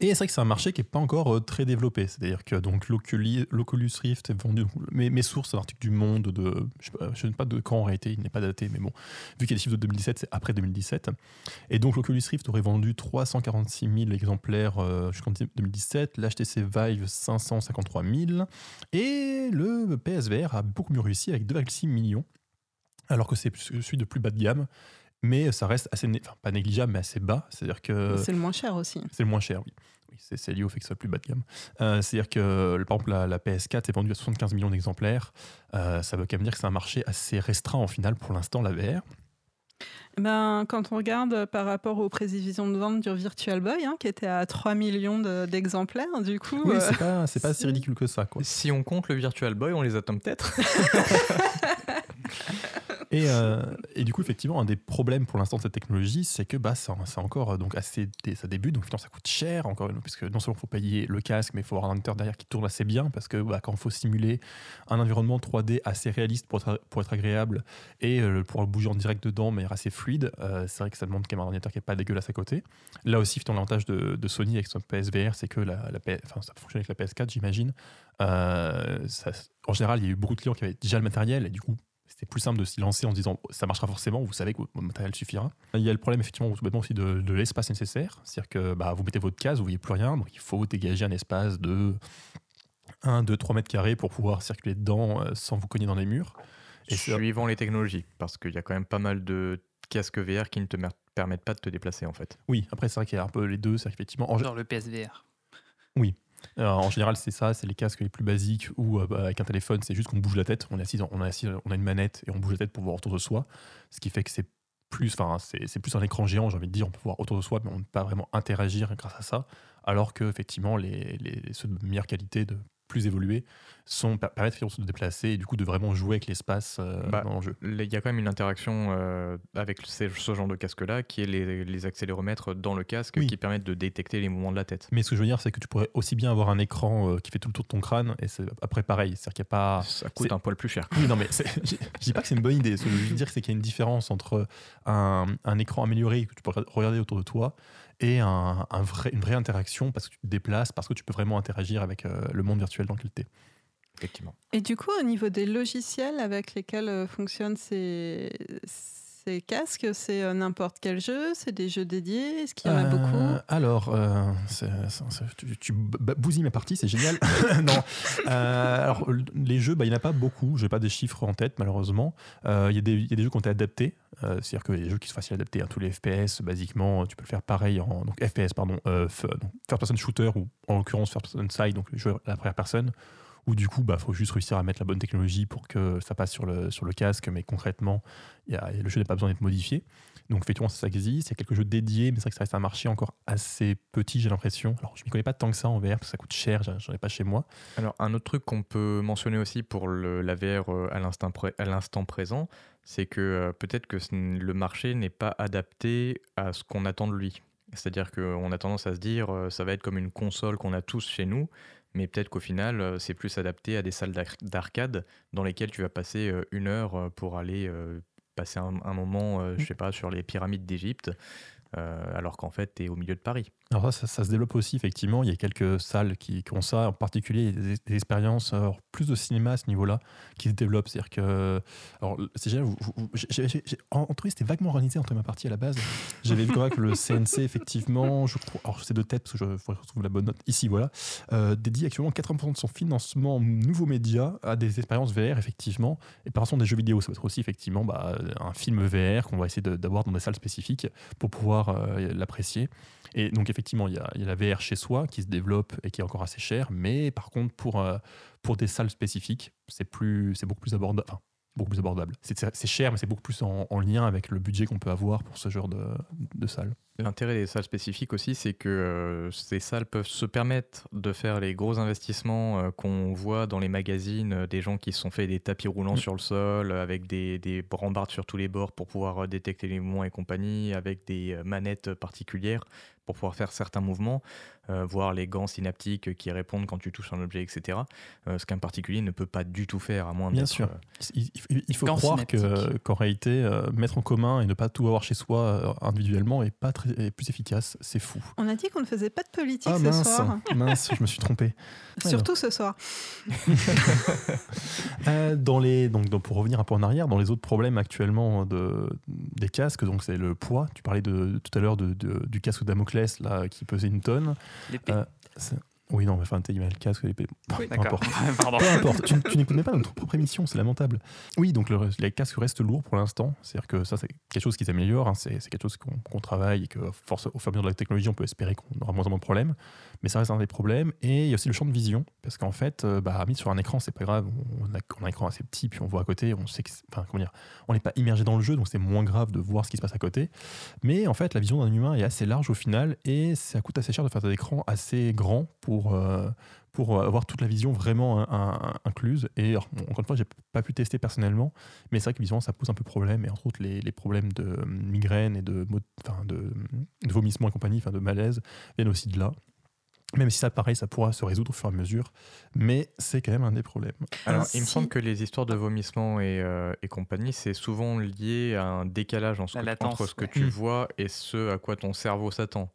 S1: Et c'est vrai que c'est un marché qui n'est pas encore euh, très développé. C'est-à-dire que donc l'Oculus Rift est vendu. Mes, sources, un article du Monde de. Je ne sais pas de quand en réalité, il n'est pas daté, mais bon, vu qu'il y a des chiffres de 2017, c'est après 2017. Et donc l'Oculus Rift aurait vendu 346 000 exemplaires euh, jusqu'en 2017, l'HTC Vive 553 000, et le PSVR a beaucoup mieux réussi avec 2,6 millions, alors que c'est celui de plus bas de gamme. Mais ça reste assez, né- enfin, pas négligeable, mais assez bas. C'est-à-dire que
S2: C'est le moins cher aussi.
S1: c'est le moins cher, oui. Oui, c'est lié au fait que ce soit plus bas de gamme. Euh, C'est-à-dire que, par exemple, la, la PS4 est vendue à 75 millions d'exemplaires. Euh, ça veut quand même dire que c'est un marché assez restreint, en final, pour l'instant, la VR.
S2: Eh Ben, quand on regarde par rapport aux prévisions de vente du Virtual Boy, hein, qui était à 3 millions de- d'exemplaires, du coup.
S1: Oui,
S2: euh,
S1: c'est pas, c'est pas si ridicule que ça, quoi.
S3: Si on compte le Virtual Boy, on les attend peut-être.
S1: Et, euh, et du coup, effectivement, un des problèmes pour l'instant de cette technologie, c'est que bah, ça- encore euh, donc assez, ça débute, donc ça coûte cher, encore parce que non seulement il faut payer le casque, mais il faut avoir un ordinateur derrière qui tourne assez bien, parce que bah, quand il faut simuler un environnement 3D assez réaliste pour être, pour être agréable et euh, pouvoir bouger en direct dedans, mais assez fluide, euh, c'est vrai que ça demande quand même un ordinateur qui n'est pas dégueulasse à côté. Là aussi, l'avantage de, Sony avec son PSVR, c'est que la, la ça fonctionne avec la PS4, j'imagine. En général, il y a eu beaucoup de clients qui avaient déjà le matériel, et du coup, c'était plus simple de s'y lancer en se disant ça marchera forcément, vous savez que votre matériel suffira. Il y a le problème effectivement tout bêtement aussi de, de l'espace nécessaire, c'est-à-dire que bah, vous mettez votre case, vous voyez plus rien, donc il faut dégager un espace de 1, 2, 3 mètres carrés pour pouvoir circuler dedans euh, sans vous cogner dans les murs. Et
S3: Suivant les technologies, parce qu'il y a quand même pas mal de casques VR qui ne te permettent pas de te déplacer en fait.
S1: Oui, après c'est vrai qu'il y a un peu les deux, c'est qu'effectivement, en,
S4: Genre le PSVR.
S1: En général, c'est ça, c'est les casques les plus basiques où euh, bah, avec un téléphone, c'est juste qu'on bouge la tête, on est assis, on a une manette et on bouge la tête pour voir autour de soi, ce qui fait que c'est plus, enfin, c'est plus un écran géant, j'ai envie de dire, on peut voir autour de soi, mais on ne peut pas vraiment interagir grâce à ça, alors que effectivement, les ceux de meilleure qualité, de plus évolués, sont per- permettent de se déplacer et du coup de vraiment jouer avec l'espace euh,
S3: Bah,
S1: dans le jeu.
S3: Il y a quand même une interaction euh, avec ces- ce genre de casque-là, qui est les, les accéléromètres dans le casque
S1: Oui.
S3: qui permettent de détecter les mouvements de la tête.
S1: Mais ce que je veux dire, c'est que tu pourrais aussi bien avoir un écran euh, qui fait tout le tour de ton crâne, et c'est après pareil, c'est-à-dire qu'il n'y a pas.
S3: Ça coûte un poil plus cher.
S1: Oui, non, mais je je dis pas que c'est une bonne idée. Ce que je veux dire, c'est qu'il y a une différence entre un, un écran amélioré que tu peux regarder autour de toi et un, un vrai, une vraie interaction parce que tu te déplaces, parce que tu peux vraiment interagir avec euh, le monde virtuel dans lequel tu es.
S3: Effectivement.
S2: Et du coup, au niveau des logiciels avec lesquels euh, fonctionnent ces, ces casques, c'est euh, n'importe quel jeu C'est des jeux dédiés Est-ce qu'il y en a beaucoup?
S1: Alors, euh, tu, tu bousilles ma partie, c'est génial. non. Euh, alors, les jeux, bah, il n'y en a pas beaucoup. Je n'ai pas des chiffres en tête, malheureusement. Euh, Il y, a des- il y a des jeux qui ont été adaptés. Euh, C'est-à-dire a des jeux qui sont faciles à adapter. hein. Tous les FPS, basiquement, tu peux le faire pareil en donc FPS, pardon, euh, f- donc first person shooter ou en l'occurrence first person side, donc le jeu à la première personne. Où du coup, bah, faut juste réussir à mettre la bonne technologie pour que ça passe sur le, sur le casque, mais concrètement, le jeu n'a pas besoin d'être modifié. Donc effectivement, ça existe. Il y a quelques jeux dédiés, mais c'est vrai que ça reste un marché encore assez petit, j'ai l'impression. Alors, je m'y connais pas tant que ça en VR, parce que ça coûte cher, j'en ai pas chez moi.
S3: Alors, un autre truc qu'on peut mentionner aussi pour le, la VR euh, à l'instant présent, c'est que euh, peut-être que le marché n'est pas adapté à ce qu'on attend de lui. C'est-à-dire qu'on a tendance à se dire euh, ça va être comme une console qu'on a tous chez nous, mais peut-être qu'au final, c'est plus adapté à des salles d'ar- d'arcade dans lesquelles tu vas passer une heure pour aller passer un, un moment, euh, je sais pas, sur les pyramides d'Égypte, euh, alors qu'en fait, tu es au milieu de Paris.
S1: Alors ça, ça, ça se développe aussi, effectivement. Il y a quelques salles qui, qui ont ça. En particulier, des, des expériences, alors, plus de cinéma à ce niveau-là, qui se développent. C'est-à-dire que... Alors, c'est génial. entre c'était vaguement organisé entre ma partie à la base. J'avais vu que le CNC, effectivement, je crois... Alors, c'est de tête, parce que je faudrait retrouver la bonne note. Ici, voilà. Euh, dédie actuellement 80% de son financement nouveaux médias à des expériences VR, effectivement. Et par exemple, des jeux vidéo. Ça va être aussi, effectivement, bah, un film VR qu'on va essayer d'avoir dans des salles spécifiques pour pouvoir euh, l'apprécier. Et donc, effectivement, il y, a, il y a la VR chez soi qui se développe et qui est encore assez chère. Mais par contre, pour, euh, pour des salles spécifiques, c'est beaucoup plus abordable. Enfin, beaucoup plus abordable. C'est- cher, mais c'est beaucoup plus en, en lien avec le budget qu'on peut avoir pour ce genre de, de salle.
S3: L'intérêt des salles spécifiques aussi, c'est que euh, ces salles peuvent se permettre de faire les gros investissements euh, qu'on voit dans les magazines, euh, des gens qui se sont fait des tapis roulants
S1: Mm.
S3: sur le sol, avec des, des sur tous les bords pour pouvoir détecter les mouvements et compagnie, avec des manettes particulières. Pour pouvoir faire certains mouvements, euh, voir les gants synaptiques qui répondent quand tu touches un objet, etc. euh, ce qu'un particulier ne peut pas du tout faire, à moins
S1: Bien sûr.
S3: euh,
S1: Il, faut croire que- qu'en réalité, euh, mettre en commun et ne pas tout avoir chez soi euh, individuellement est pas très, est plus efficace. C'est fou.
S2: On a dit qu'on ne faisait pas de politique
S1: Ah
S2: ce
S1: mince,
S2: soir.
S1: mince, je me suis trompé.
S2: Surtout ce soir.
S1: Euh, dans les, donc, donc, pour revenir un peu en arrière, dans les autres problèmes actuellement de, des casques, donc c'est le poids. Tu parlais de, tout à l'heure de, de- du casque Damoclès là, qui pesait une tonne.
S4: L'épée.
S1: Euh, oui, non, mais enfin, t'as le casque, l'épée. Peu importe.
S4: Pardon.
S1: Peu importe, tu, tu n'écoutes pas notre propre émission, c'est lamentable. Oui, donc le, les casques restent lourds pour l'instant. C'est-à-dire que ça, c'est quelque chose qui s'améliore. hein. C'est quelque chose qu'on qu'on travaille et que, force, au fur et à mesure de la technologie, on peut espérer qu'on aura moins en moins de problèmes. Mais ça reste un des problèmes. Et il y a aussi le champ de vision. Parce qu'en fait, euh, bah, mis sur un écran, c'est pas grave. On a, un écran assez petit, puis on voit à côté. On sait enfin, comment dire, on n'est pas immergé dans le jeu, donc c'est moins grave de voir ce qui se passe à côté. Mais en fait, la vision d'un humain est assez large au final. Et ça coûte assez cher de faire des écrans assez grands pour. euh, pour avoir toute la vision vraiment in- in- incluse. Et encore une fois, j'ai pas pu tester personnellement, mais c'est vrai que visuellement, ça pose un peu problème. Et entre autres, les, problèmes de migraine et de, enfin, de, de vomissement et compagnie, de malaise, viennent aussi de là. Même si ça, pareil, ça pourra se résoudre au fur et à mesure, mais c'est quand même un des problèmes.
S3: Alors, il me semble que les histoires de vomissement et, euh, et compagnie, c'est souvent lié à un décalage en ce
S4: La
S3: que-
S4: latence,
S3: entre ce que
S4: ouais.
S3: tu
S1: Mm.
S3: vois et ce à quoi ton cerveau s'attend.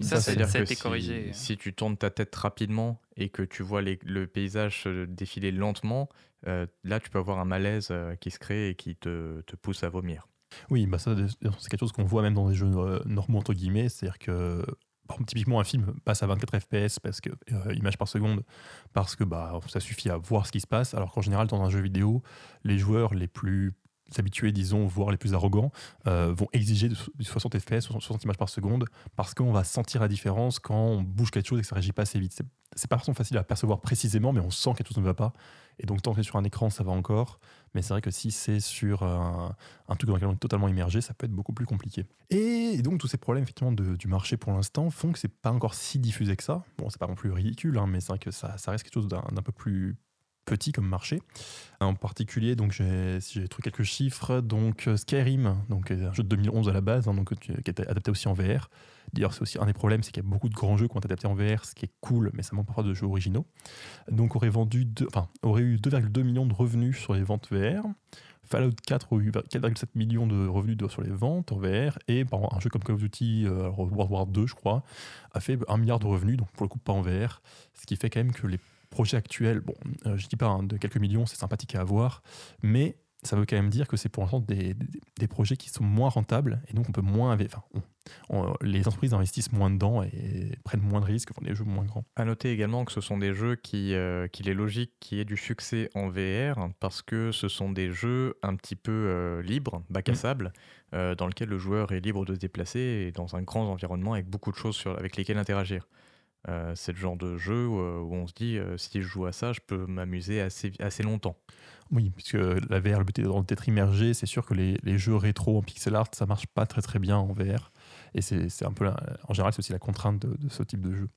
S4: Ça,
S1: c'est-
S3: C'est-à-dire
S4: ça a
S3: que
S4: été
S3: si,
S4: corrigé.
S3: si tu tournes ta tête rapidement et que tu vois les- le paysage se défiler lentement, euh, là, tu peux avoir un malaise euh, qui se crée et qui te, te pousse à vomir.
S1: Oui, bah ça, c'est quelque chose qu'on voit même dans des jeux euh, normaux, entre guillemets. C'est-à-dire que, typiquement, un film passe à 24 FPS, parce que, euh, images par seconde, parce que bah, ça suffit à voir ce qui se passe. Alors qu'en général, dans un jeu vidéo, les joueurs les plus habitués, disons, voire les plus arrogants, euh, vont exiger du du 60 FPS, 60 images par seconde, parce qu'on va sentir la différence quand on bouge quelque chose et que ça réagit pas assez vite. C'est- pas facile à percevoir précisément, mais on sent que quelque chose ne va pas. Et donc, tant que sur un écran, ça va encore. Mais c'est vrai que si c'est sur un, un truc dans lequel on est totalement immergé, ça peut être beaucoup plus compliqué. Et donc tous ces problèmes effectivement du marché pour l'instant font que c'est pas encore si diffusé que ça. Bon, c'est pas non plus ridicule, hein, mais c'est vrai que ça, reste quelque chose d'un peu plus petit comme marché. En particulier, donc j'ai si j'ai trouvé quelques chiffres. Donc euh, Skyrim, donc euh, un jeu de 2011 à la base, hein, donc qui est adapté aussi en VR. D'ailleurs, c'est aussi un des problèmes, c'est qu'il y a beaucoup de grands jeux qui ont été adaptés en VR, ce qui est cool, mais ça manque parfois de jeux originaux. Donc aurait vendu, enfin aurait eu 2,2 millions de revenus sur les ventes VR. Fallout 4 a eu 4,7 millions de revenus sur les ventes en VR et par un jeu comme Call of Duty euh, World War 2 je crois a fait 1 milliard de revenus donc pour le coup pas en VR ce qui fait quand même que les projets actuels bon euh, je dis pas hein, de quelques millions c'est sympathique à avoir mais ça veut quand même dire que c'est pour l'instant des, des- des projets qui sont moins rentables et donc on peut moins enfin, on- on- les entreprises investissent moins dedans et prennent moins de risques font des jeux moins grands
S3: À noter également que ce sont des jeux qui, euh, qu'il est logique qu'il y ait du succès en VR parce que ce sont des jeux un petit peu euh, libres, bac à
S1: Mm.
S3: sable, euh, dans lequel le joueur est libre de se déplacer et dans un grand environnement avec beaucoup de choses sur, avec lesquelles interagir. Euh, c'est le genre de jeu où, euh, où on se dit euh, si je joue à ça, je peux m'amuser assez, assez longtemps.
S1: Oui, puisque la VR, le but est d'être immergé. C'est sûr que les, les jeux rétro en pixel art, ça marche pas très très bien en VR. Et c'est un peu, en général, c'est aussi la contrainte de ce type de jeu.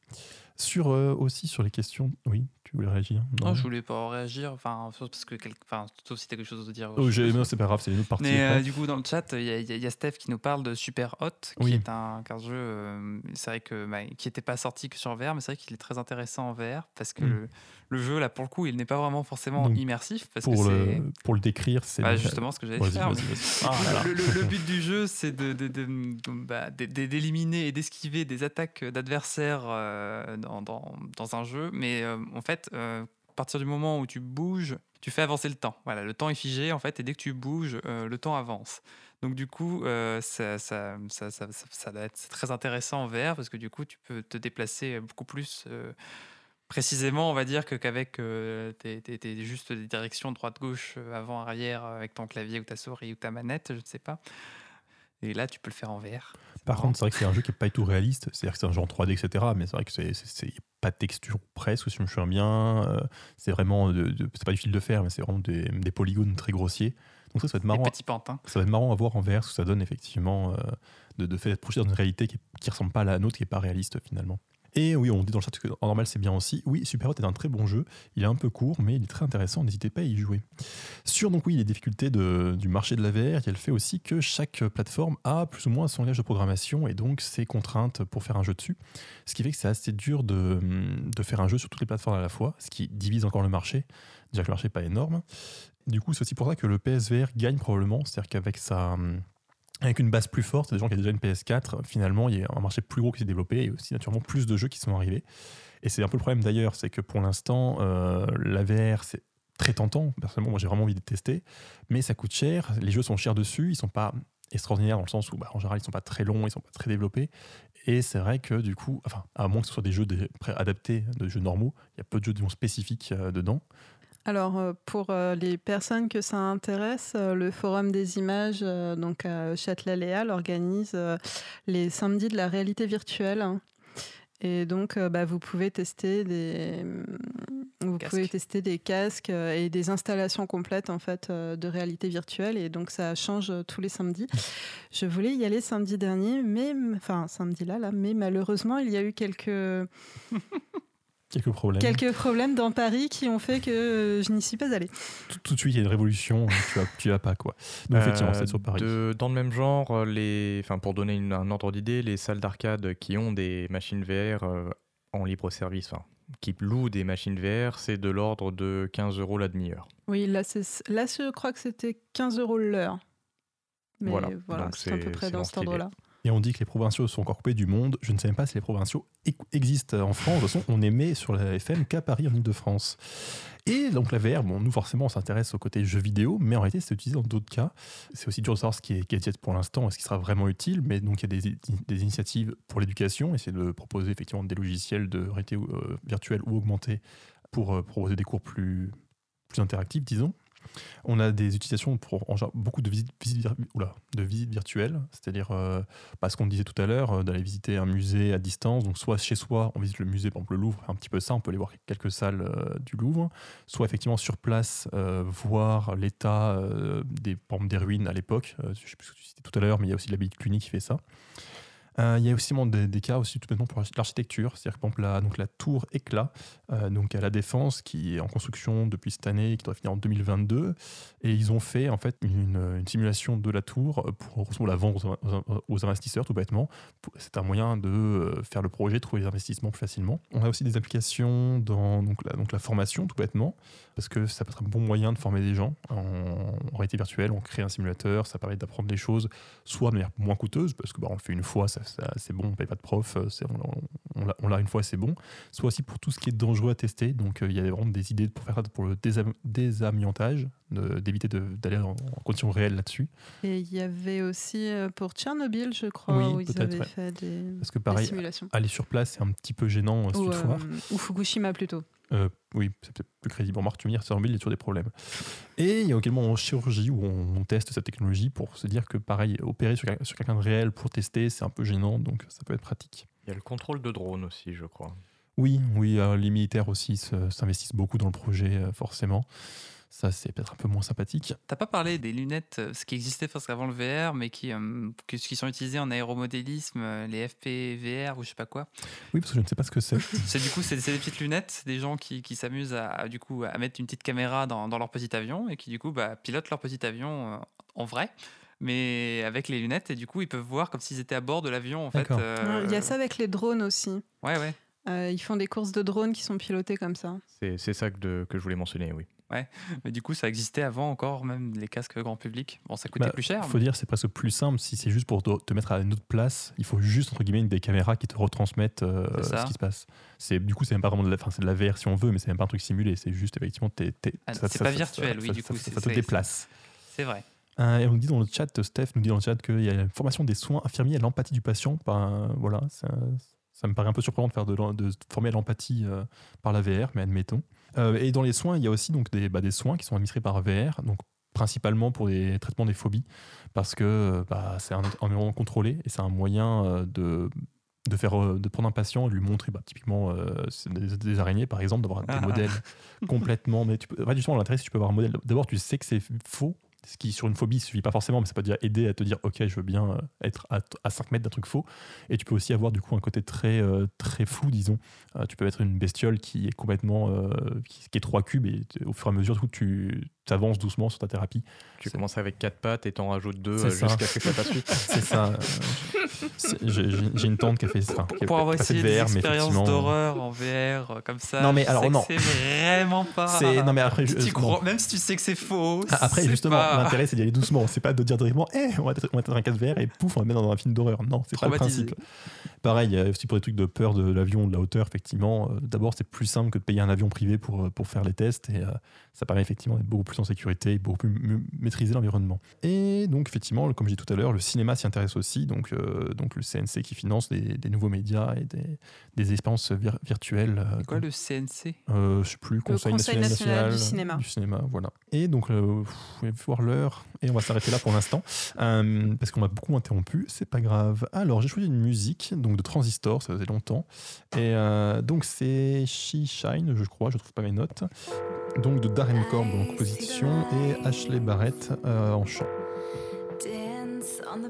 S1: Sur euh, aussi sur les questions, oui, tu voulais réagir?
S4: Non,
S1: Non
S4: je voulais pas réagir, enfin, parce que, quel- enfin, sauf si t'as quelque chose à dire.
S1: Oh,
S4: je
S1: non, c'est pas grave, c'est une autre partie.
S4: Mais euh, du coup, dans le chat, il y, a- y Steph qui nous parle de Super Hot, qui
S1: Oui.
S4: est un, jeu, euh, c'est vrai que bah, qui n'était pas sorti que sur VR, mais c'est vrai qu'il est très intéressant en VR parce que
S1: Mm.
S4: le, le jeu, là, pour le coup, il n'est pas vraiment forcément
S1: Donc,
S4: immersif parce
S1: pour, le, pour le décrire, c'est.
S4: bah, justement ce que j'allais faire. mais-.
S1: Ah, là, là.
S4: le, but du jeu, c'est de, de- de- bah, d'éliminer et d'esquiver des attaques d'adversaires euh, dans, dans- dans un jeu. Mais euh, en fait, euh, à partir du moment où tu bouges, tu fais avancer le temps. Voilà, le temps est figé en fait, et dès que tu bouges, euh, le temps avance. Donc du coup, euh, ça, ça, ça, ça, doit être très intéressant en VR parce que du coup, tu peux te déplacer beaucoup plus euh, précisément, on va dire, que qu'avec euh, tes, tes- tes- juste des directions droite-gauche, euh, avant-arrière, avec ton clavier ou ta souris ou ta manette, je ne sais pas. Et là, tu peux le faire en VR.
S1: Par
S4: marrant.
S1: contre, c'est vrai que c'est un jeu qui n'est pas du tout réaliste. C'est-à-dire que c'est un jeu en 3D, etc. Mais c'est vrai que c'est pas de texture presque, si je me souviens bien. Euh, c'est vraiment. De, de- c'est pas du fil de fer, mais c'est vraiment des, des polygones très grossiers. Donc ça, ça va être
S4: des
S1: marrant.
S4: petits pantins.
S1: Ça va être marrant à voir en VR ce que ça donne effectivement euh, de, de fait être projeté dans une réalité qui, qui ressemble pas à la nôtre, qui est pas réaliste finalement. Et oui, on dit dans le chat que en normal c'est bien aussi. Oui, Superhot est un très bon jeu. Il est un peu court, mais il est très intéressant. N'hésitez pas à y jouer. Sur donc oui les difficultés du marché de la VR, il y a le fait aussi que chaque plateforme a plus ou moins son langage de programmation et donc ses contraintes pour faire un jeu dessus. Ce qui fait que c'est assez dur de, de faire un jeu sur toutes les plateformes à la fois, ce qui divise encore le marché. Déjà que le marché n'est pas énorme. Du coup, c'est aussi pour ça que le PSVR gagne probablement, c'est-à-dire qu'avec sa avec une base plus forte, des gens qui ont déjà une PS4, finalement, il y a un marché plus gros qui s'est développé et aussi naturellement plus de jeux qui sont arrivés. Et c'est un peu le problème d'ailleurs, c'est que pour l'instant, euh, la VR, c'est très tentant. Personnellement, moi j'ai vraiment envie de tester, mais ça coûte cher. Les jeux sont chers dessus, ils sont pas extraordinaires dans le sens où, bah, en général, ils sont pas très longs, ils sont pas très développés. Et c'est vrai que du coup, enfin, à moins que ce soit des jeux adaptés de jeux normaux, il y a peu de jeux spécifiques euh, dedans.
S2: Alors, euh, pour euh, les personnes que ça intéresse, euh, le Forum des images, donc à Châtelet-Léal, organise les samedis de la réalité virtuelle. Et donc, bah, vous pouvez tester des, vous
S4: Casques.
S2: pouvez tester des casques et des installations complètes en fait de réalité virtuelle. Et donc, ça change tous les samedis. Je voulais y aller samedi dernier, mais enfin samedi là, là, mais malheureusement, il y a eu quelques
S1: Quelques problèmes.
S2: quelques problèmes dans Paris qui ont fait que euh, je n'y suis pas allée.
S1: Tout, tout de suite, il y a une révolution, tu vas, tu vas pas quoi. Donc effectivement,
S3: Euh,
S1: c'est sur Paris.
S3: de- dans le même genre, les, enfin, pour donner une- un ordre d'idée, les salles d'arcade qui ont des machines VR euh, en libre service, enfin, qui louent des machines VR, c'est de l'ordre de 15 euros la demi-heure.
S2: Oui, là, c'est- là je crois que c'était 15 euros l'heure. Mais
S3: Voilà,
S2: voilà,
S3: donc
S2: c'est à peu près dans cet ordre-là.
S1: Et on dit que les provinciaux sont encore coupés du monde. Je ne sais même pas si les provinciaux existent en France. De toute façon, on émet sur la FM qu'à Paris, en Ile-de-France. Et donc la VR, bon, nous forcément, on s'intéresse au côté jeux vidéo, mais en réalité, c'est utilisé dans d'autres cas. C'est aussi dur de savoir ce qui est gadget pour l'instant et ce qui sera vraiment utile. Mais donc, il y a des, des initiatives pour l'éducation, essayer de proposer effectivement des logiciels de réalité euh, virtuelle ou augmentée pour euh, proposer des cours plus, plus interactifs, disons. On a des utilisations pour beaucoup de visites, virtuelles, c'est-à-dire euh, bah, ce qu'on disait tout à l'heure, euh, d'aller visiter un musée à distance. Donc, soit chez soi, on visite le musée, par exemple le Louvre, un petit peu ça, on peut aller voir quelques salles euh, du Louvre. Soit effectivement sur place, euh, voir l'état des, des ruines à l'époque. Je ne sais plus ce que tu citais tout à l'heure, mais il y a aussi l'abbaye de Cluny qui fait ça. Euh, il y a aussi des, cas aussi tout bêtement pour l'architecture, c'est-à-dire par exemple, la, tour Éclat, euh, donc à la Défense, qui est en construction depuis cette année, qui doit finir en 2022, et ils ont fait en fait une, simulation de la tour pour, la vendre aux, investisseurs tout bêtement. C'est un moyen de euh, faire le projet, trouver les investissements plus facilement. On a aussi des applications dans la, donc la formation tout bêtement, parce que ça peut être un bon moyen de former des gens en, en réalité virtuelle. On crée un simulateur, ça permet d'apprendre des choses, soit de manière moins coûteuse, parce que bah, on le fait une fois, ça, ça- c'est bon, on paye pas de prof, euh, c'est- on, on l'a- une fois, c'est bon. Soit aussi pour tout ce qui est dangereux à tester. Donc euh, il y a vraiment des idées pour faire ça pour le désam- désamiantage, d'éviter d'aller en, en conditions réelles là-dessus.
S2: Et il y avait aussi euh, pour Tchernobyl, je crois,
S1: Oui,
S2: où ils avaient
S1: ouais.
S2: fait des,
S1: Parce que
S2: des
S1: pareil,
S2: simulations.
S1: aller sur place, c'est un petit peu gênant euh,
S2: Ou, euh, ou Fukushima plutôt.
S1: Euh, oui, c'est peut-être plus crédible. Remarque, tu me dis, Tchernobyl, il y a toujours des problèmes. Et il y a également en chirurgie où on, on teste cette technologie pour se dire que, pareil, opérer sur, quel- sur quelqu'un de réel pour tester, c'est un peu gênant, donc ça peut être pratique.
S3: Il y a le contrôle de drone aussi, je crois.
S1: Oui, oui, euh, les militaires aussi se- s'investissent beaucoup dans le projet, euh, forcément. Ça, c'est peut-être un peu moins sympathique.
S4: T'as pas parlé des lunettes, euh, ce qui existait parce qu'avant le VR, mais qui, euh, qui sont utilisées en aéromodélisme, euh, les FPVR ou je sais pas quoi?
S1: Oui, parce que je ne sais pas ce que c'est.
S4: C'est du coup, c'est des petites lunettes, des gens qui, qui s'amusent à, à, du coup à mettre une petite caméra dans, dans leur petit avion et qui du coup bah, pilotent leur petit avion euh, en vrai, mais avec les lunettes et du coup ils peuvent voir comme s'ils étaient à bord de l'avion en fait. Euh,
S2: Il y a ça avec les drones aussi.
S4: Ouais ouais.
S2: Euh, ils font des courses de drones qui sont pilotées comme ça.
S3: C'est c'est ça que, de- que je voulais mentionner, oui.
S4: Mais du coup ça existait avant encore même les casques grand public? Bon ça coûtait
S1: Bah,
S4: plus cher.
S1: faut dire, c'est presque plus simple. Si c'est juste pour te, mettre à une autre place, il faut juste, entre guillemets, des caméras qui te retransmettent euh, ce qui se passe. C'est, du coup, c'est même pas vraiment de la, c'est de la VR si on veut, mais c'est même pas un truc simulé. C'est juste, effectivement, t'es, t'es-
S4: Ah,
S1: ça-
S4: c'est
S1: ça-
S4: pas
S1: ça-
S4: virtuel,
S1: ça-
S4: oui,
S1: ça-
S4: du coup,
S1: ça, te déplace.
S4: C'est vrai.
S1: Euh, et on nous dit dans le chat, Steph nous dit dans le chat qu'il y a une formation des soins infirmiers à l'empathie du patient. Ben, voilà, ça me paraît un peu surprenant de, faire de, de former l'empathie euh, par la VR, mais admettons. Euh, et dans les soins, il y a aussi donc des, bah, des soins qui sont administrés par VR, donc principalement pour les traitements des phobies, parce que bah, c'est un environnement contrôlé et c'est un moyen euh, de de faire euh, de prendre un patient et lui montrer bah, typiquement euh, des, des araignées par exemple d'avoir
S4: Ah.
S1: des modèles complètement mais tu peux justement l'intérêt que tu peux avoir un modèle d'abord tu sais que c'est faux Ce qui, sur une phobie, suffit pas forcément, mais ça peut déjà aider à te dire, ok, je veux bien euh, être à, à 5 mètres d'un truc faux. Et tu peux aussi avoir du coup un côté très, euh, très flou, disons. Euh, tu peux être une bestiole qui est complètement, euh, qui, qui est 3 cubes, et au fur et à mesure, du coup, tu avances doucement sur ta thérapie.
S3: Tu commences avec quatre pattes et t'en rajoutes deux
S1: ça.
S3: jusqu'à ce que ça fasse 8.
S1: C'est ça. J'ai une tante qui a fait, enfin, qui a
S4: Pour avoir
S1: de
S4: essayé des
S1: VR, mais
S4: expériences d'horreur en VR comme ça.
S1: Non, mais alors, non.
S4: C'est vraiment pas.
S1: Non, mais après, je-
S4: crois- même si tu sais que c'est faux.
S1: Ah, Après, justement,
S4: pas-
S1: l'intérêt, c'est d'y aller doucement. C'est pas de dire directement, Eh, on va être on va dans un casque VR et pouf, on va mettre dans un film d'horreur. Non, c'est pas le principe. Pareil, aussi pour des trucs de peur de l'avion, de la hauteur, effectivement. euh, D'abord, c'est plus simple que de payer un avion privé pour, euh, pour faire les tests et euh, ça permet effectivement d'être beaucoup plus en sécurité et beaucoup plus mieux maîtriser l'environnement. Et donc, effectivement, comme j'ai dit tout à l'heure, le cinéma s'y intéresse aussi. Donc, euh, donc le CNC qui finance des, des nouveaux médias et des, des expériences vir- virtuelles. euh,
S4: Quoi le CNC
S1: euh, je sais plus, Conseil,
S2: Conseil
S1: national,
S2: national du cinéma.
S1: Du cinéma, voilà. Et donc, euh, pff, je vais voir l'heure et on va s'arrêter là pour l'instant euh, parce qu'on m'a beaucoup interrompu. C'est pas grave. Alors, j'ai choisi une musique donc de Transistor, ça faisait longtemps. Et euh, donc, c'est She Shine, je crois, je trouve pas mes notes. Donc, de Darren Korb en composition et Ashley Barrett euh, en chant.
S7: dance on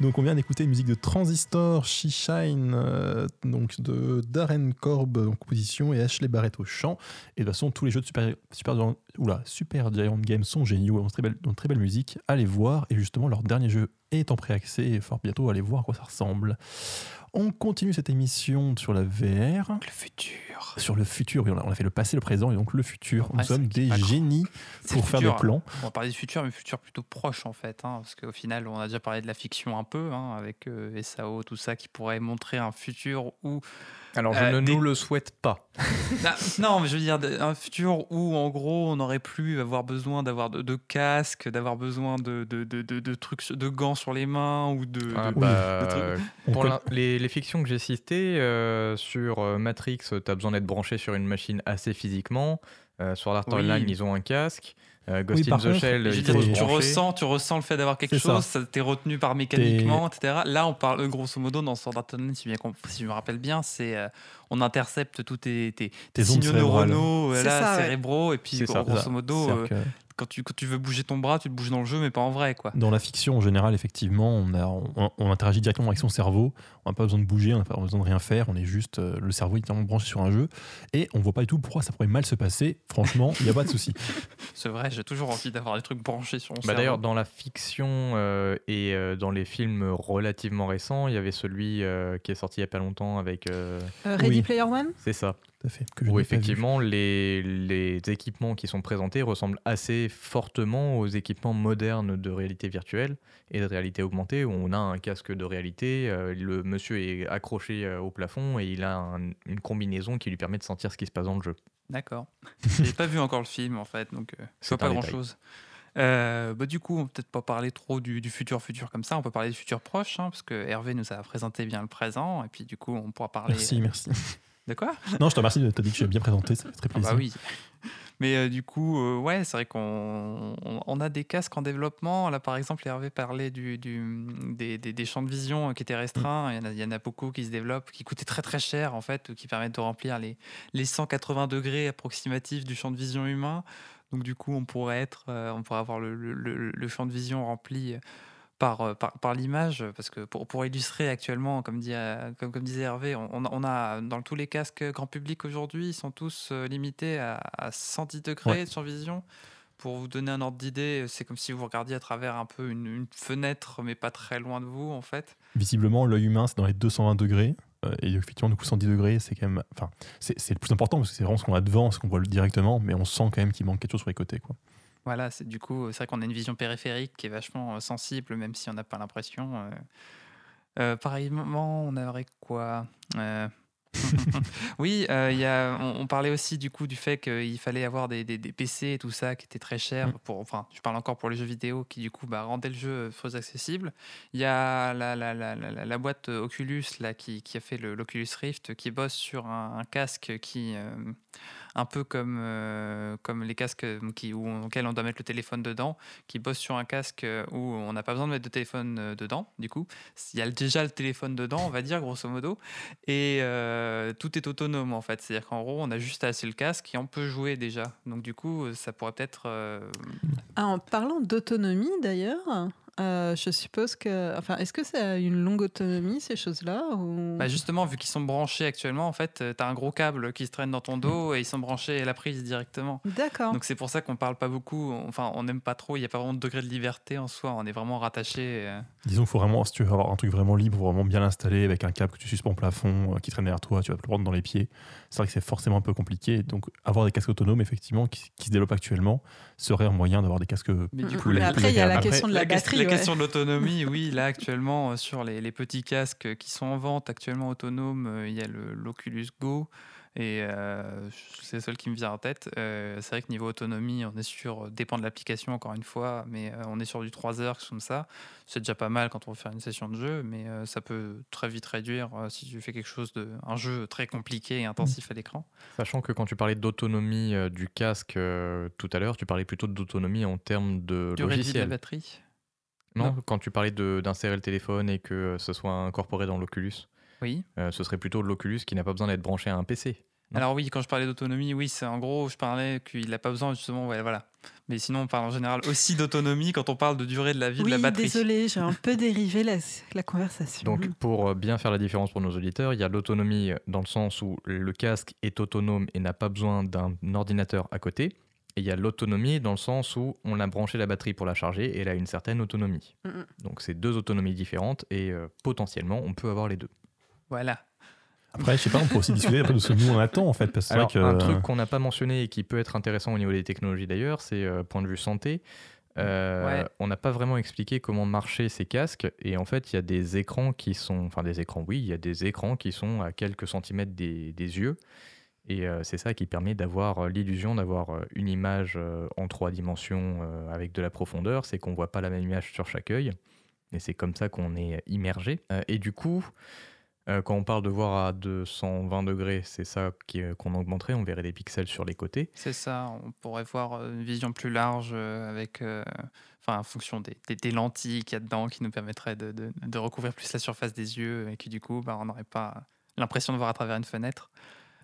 S1: Donc on vient d'écouter une musique de Transistor, She Shine, euh, donc de Darren Korb en composition et Ashley Barrett au chant. Et de toute façon, tous les jeux de Super, Super, oula, Super Giant Games sont géniaux, ont très belle, ont très belle musique. Allez voir. Et justement, leur dernier jeu est en préaccès et fort bientôt, allez voir à quoi ça ressemble. On continue cette émission sur la VR.
S4: Le futur.
S1: Sur le futur, oui, on a, on a fait le passé, le présent et donc le futur. Nous sommes des génies pour faire
S4: futur.
S1: des plans.
S4: On va parler du futur, mais futur plutôt proche en fait, hein, parce qu'au final, on a déjà parlé de la fiction un peu, hein, avec euh, SAO, tout ça, qui pourrait montrer un futur où
S3: Alors, je
S4: Euh,
S3: ne
S4: des-
S3: nous le souhaite pas.
S4: Ah, non, mais je veux dire un futur où, en gros, on n'aurait plus avoir besoin d'avoir de, de casque, d'avoir besoin de, de, de, de- de trucs, de gants sur les mains ou de.
S3: Ah,
S4: de-
S3: bah,
S4: de trucs.
S1: On
S3: pour les, les fictions que j'ai citées, euh, sur euh, Matrix, tu as besoin d'être branché sur une machine assez physiquement. Euh, sur l'Art
S4: Oui.
S3: Online, ils ont un casque. Euh, Ghost
S1: Oui,
S3: in the
S1: contre,
S3: Shell,
S4: tu, ressens, tu ressens le fait d'avoir quelque
S1: C'est ça.
S4: chose, ça t'es retenu par mécaniquement, etc. Là, on parle grosso modo dans Sword Art Online, si, bien si je me rappelle bien, c'est euh, on intercepte tous tes, tes,
S1: Tes
S4: tes
S1: ondes
S4: signaux neuronaux, euh, là,
S2: ouais.
S4: cérébraux, et puis grosso modo, euh,
S1: que
S4: quand, tu, quand tu veux bouger ton bras, tu te bouges dans le jeu, mais pas en vrai, quoi.
S1: Dans la fiction en général, effectivement, on, a, on, on interagit directement avec son cerveau. On n'a pas besoin de bouger, on n'a pas besoin de rien faire. On est juste euh, le cerveau est directement branché sur un jeu et on voit pas du tout pourquoi ça pourrait mal se passer. Franchement, il n'y a pas de souci.
S4: C'est vrai, j'ai toujours envie d'avoir des trucs branchés sur mon
S3: Bah
S4: cerveau.
S3: D'ailleurs, dans la fiction euh, et euh, dans les films relativement récents, il y avait celui euh, qui est sorti il n'y a pas longtemps avec. euh,
S2: Euh, Ready
S1: Oui.
S2: Player One?
S3: C'est ça.
S1: Tout à fait. Que je
S3: Où effectivement, les, les équipements qui sont présentés ressemblent assez fortement aux équipements modernes de réalité virtuelle et de réalité augmentée, où on a un casque de réalité, euh, le monsieur est accroché euh, au plafond et il a un- une combinaison qui lui permet de sentir ce qui se passe dans le jeu.
S4: D'accord. J'ai pas vu encore le film en fait, donc euh, je
S3: C'est
S4: vois pas
S3: un
S4: grand
S3: détail.
S4: chose. Euh, bah, du coup, on peut-être pas parler trop du, du futur futur comme ça, on peut parler du futur proche, hein, parce que Hervé nous a présenté bien le présent, et puis du coup, on pourra parler.
S1: Merci, merci.
S4: De quoi?
S1: Non, je te remercie de t'as dit que j'ai bien présenté, ça fait très
S4: Ah
S1: plaisir.
S4: bah oui. Mais euh, du coup, euh, ouais, c'est vrai qu'on on- on a des casques en développement. Là, par exemple, Hervé parlait du, du- des, des- des champs de vision qui étaient restreints. Il y, en a, il y en a beaucoup qui se développent, qui coûtaient très très cher, en fait, qui permettent de remplir les, les 180 degrés approximatifs du champ de vision humain. Donc, du coup, on pourrait, être, euh, on pourrait avoir le- le- le champ de vision rempli par, euh, par, par l'image, parce que pour, pour illustrer actuellement, comme, dit, euh, comme, comme disait Hervé, on, on a, dans tous les casques grand public aujourd'hui, ils sont tous euh, limités à, à 110 degrés
S1: Ouais.
S4: de survision. Pour vous donner un ordre d'idée, c'est comme si vous regardiez à travers un peu une, une fenêtre, mais pas très loin de vous, en fait.
S1: Visiblement, l'œil humain, c'est dans les 220 degrés. et effectivement, du coup, 110 degrés, c'est quand même. Enfin, c'est le plus important parce que c'est vraiment ce qu'on a devant, ce qu'on voit directement, mais on sent quand même qu'il manque quelque chose sur les côtés. Quoi.
S4: Voilà, c'est du coup, c'est vrai qu'on a une vision périphérique qui est vachement euh, sensible, même si on n'a pas l'impression. euh. Euh, pareillement, on aurait quoi Oui, euh, il y a, on, on parlait aussi du coup du fait qu'il fallait avoir des, des- des PC et tout ça qui étaient très chers.
S1: Mm.
S4: Pour, enfin, je parle encore pour les jeux vidéo qui du coup bah, rendaient le jeu très accessible. Il y a la, la, la, la- la boîte Oculus là, qui, qui a fait le- l'Oculus Rift qui bosse sur un, un casque qui, euh, un peu comme, euh, comme les casques qui, où, auxquels on doit mettre le téléphone dedans, qui bosse sur un casque où on n'a pas besoin de mettre de téléphone euh, dedans. Du coup, il y a déjà le téléphone dedans, on va dire grosso modo, et euh, tout est autonome en fait. C'est-à-dire qu'en gros, on a juste à asser le casque et on peut jouer déjà. Donc du coup, ça pourrait peut-être euh,
S2: Ah, En parlant d'autonomie d'ailleurs, euh, je suppose que. Enfin, est-ce que ça a une longue autonomie ces choses-là ou...
S4: Bah justement, vu qu'ils sont branchés actuellement, en fait, tu as un gros câble qui se traîne dans ton dos et ils sont branchés à la prise directement.
S2: D'accord.
S4: Donc c'est pour ça qu'on parle pas beaucoup, enfin on n'aime pas trop, il n'y a pas vraiment de degré de liberté en soi, on est vraiment rattaché. euh.
S1: Disons qu'il faut vraiment, si tu veux avoir un truc vraiment libre, vraiment bien l'installer avec un câble que tu suspends au plafond, euh, qui traîne derrière toi, tu vas te le prendre dans les pieds. C'est vrai que c'est forcément un peu compliqué. Donc, avoir des casques autonomes, effectivement, qui, qui se développent actuellement, serait un moyen d'avoir des casques.
S4: Mais du
S2: Mm,
S4: coup,
S2: mm. Mais après, il y a la
S3: Après,
S2: question de la,
S4: la,
S2: batterie.
S4: Question de l'autonomie, oui, là actuellement, euh, sur les, les petits casques qui sont en vente actuellement autonomes, euh, il y a le- l'Oculus Go. Et euh, c'est le seul qui me vient en tête. Euh, c'est vrai que niveau autonomie, on est sur, dépend de l'application encore une fois, mais euh, on est sur du 3 heures comme ça. C'est déjà pas mal quand on veut faire une session de jeu, mais euh, ça peut très vite réduire euh, si tu fais quelque chose de, un jeu très compliqué et intensif à l'écran.
S3: Sachant que quand tu parlais d'autonomie euh, du casque euh, tout à l'heure, tu parlais plutôt d'autonomie en termes de
S4: Durée de vie de la
S3: logiciel.
S4: batterie.
S3: Non,
S4: Non.
S3: quand tu parlais de- d'insérer le téléphone et que ce soit incorporé dans l'Oculus,
S4: Oui.
S3: euh, ce serait plutôt l'Oculus qui n'a pas besoin d'être branché à un PC.
S4: Alors oui, quand je parlais d'autonomie, oui, c'est en gros, je parlais qu'il n'a pas besoin justement, ouais, voilà. Mais sinon, on parle en général aussi d'autonomie quand on parle de durée de la vie
S2: oui,
S4: de la batterie.
S2: désolé, j'ai un peu dérivé la, la conversation.
S3: Donc, pour bien faire la différence pour nos auditeurs, il y a l'autonomie dans le sens où le casque est autonome et n'a pas besoin d'un ordinateur à côté. Et il y a l'autonomie dans le sens où on a branché la batterie pour la charger et elle a une certaine autonomie.
S2: Mm, mm.
S3: Donc, c'est deux autonomies différentes et euh, potentiellement, on peut avoir les deux.
S4: Voilà.
S1: Après, je sais pas, on peut aussi discuter après de ce que nous on attend en fait. Parce que c'est
S3: Alors,
S1: vrai que.
S3: un truc qu'on n'a pas mentionné et qui peut être intéressant au niveau des technologies d'ailleurs, c'est euh, point de vue santé. Euh,
S4: Ouais.
S3: On n'a pas vraiment expliqué comment marchaient ces casques et en fait il y a des écrans qui sont, enfin des écrans, oui, il y a des écrans qui sont à quelques centimètres des, des yeux et euh, c'est ça qui permet d'avoir euh, l'illusion d'avoir euh, une image en trois dimensions avec de la profondeur, c'est qu'on voit pas la même image sur chaque œil. Et c'est comme ça qu'on est immergé. Et du coup quand on parle de voir à 220 degrés, c'est ça qu'on augmenterait, on verrait des pixels sur les côtés.
S4: C'est ça, on pourrait voir une vision plus large avec, enfin, en fonction des, lentilles qu'il y a dedans qui nous permettraient de recouvrir plus la surface des yeux et qui du coup, bah, on n'aurait pas l'impression de voir à travers une fenêtre.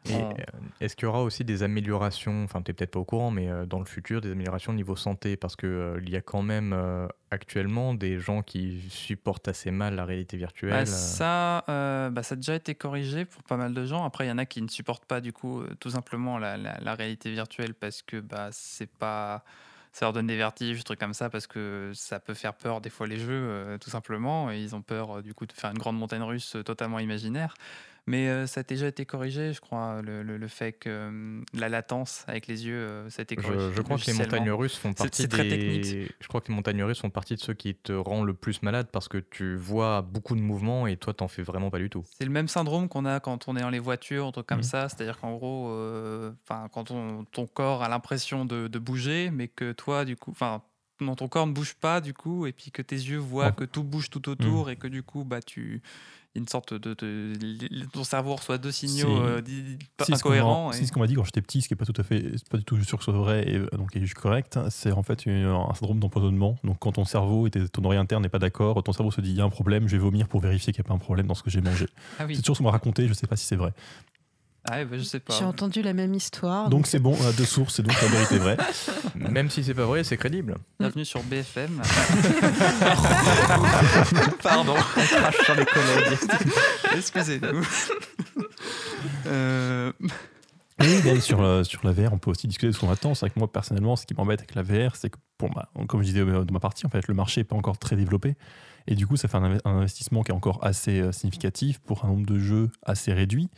S3: Et
S4: On-
S3: euh, est-ce qu'il y aura aussi des améliorations, enfin tu n'es peut-être pas au courant, mais euh, dans le futur, des améliorations au niveau santé? Parce qu'il y a quand même euh, actuellement des gens qui supportent assez mal la réalité virtuelle.
S4: Bah,
S3: euh,
S4: ça, euh, bah, ça a déjà été corrigé pour pas mal de gens. Après, il y en a qui ne supportent pas du coup euh, tout simplement la, la- la réalité virtuelle parce que bah, c'est pas, ça leur donne des vertiges, des trucs comme ça, parce que ça peut faire peur des fois les jeux, euh, tout simplement. Et ils ont peur euh, du coup de faire une grande montagne russe euh, totalement imaginaire. Mais euh, ça a déjà été corrigé, je crois, le, le- le fait que euh, la latence avec les yeux, euh, ça a été corrigé.
S3: Je, je crois que les montagnes russes font partie
S4: c'est très
S3: des...
S4: technique.
S3: Je crois que les montagnes russes font partie de ceux qui te rendent le plus malade parce que tu vois beaucoup de mouvements et toi t'en fais vraiment pas du tout.
S4: C'est le même syndrome qu'on a quand on est dans les voitures, un truc comme
S1: Mhm.
S4: ça. C'est-à-dire qu'en gros, euh, quand on- ton corps a l'impression de, de bouger, mais que toi, du coup, enfin, non, ton corps ne bouge pas, du coup, et puis que tes yeux voient que tout bouge tout autour, et que du coup, bah, tu une sorte de, de- ton cerveau reçoit deux signaux
S1: Si-
S4: euh, incohérents. et-
S1: ce qu'on m'a dit quand j'étais petit, ce qui est pas tout à fait, c'est pas du tout sûr que ce soit vrai et euh, donc est juste correct, c'est en fait une- un syndrome d'empoisonnement. Donc quand ton cerveau et ton oreille interne n'est pas d'accord, ton cerveau se dit il y a un problème, je vais vomir pour vérifier qu'il n'y a pas un problème dans ce que j'ai mangé.
S4: Ah oui,
S1: C'est toujours ce qu'on m'a raconté, je sais pas si c'est vrai.
S4: Ah, bah, je sais pas.
S2: J'ai entendu la même histoire.
S1: Donc c'est bon, on a deux sources, c'est donc la vérité vraie.
S3: Même si c'est pas vrai, c'est crédible.
S4: Bienvenue sur BFM.
S3: Pardon, on crache sur les collègues.
S4: Excusez-nous. Euh,
S1: Oui, mais sur, la- sur la VR, on peut aussi discuter de ce qu'on attend. C'est vrai que moi, personnellement, ce qui m'embête avec la VR, c'est que, bon, bah, comme je disais euh, dans ma partie, en fait, le marché n'est pas encore très développé. Et du coup, ça fait un investissement qui est encore assez euh, significatif pour un nombre de jeux assez réduit.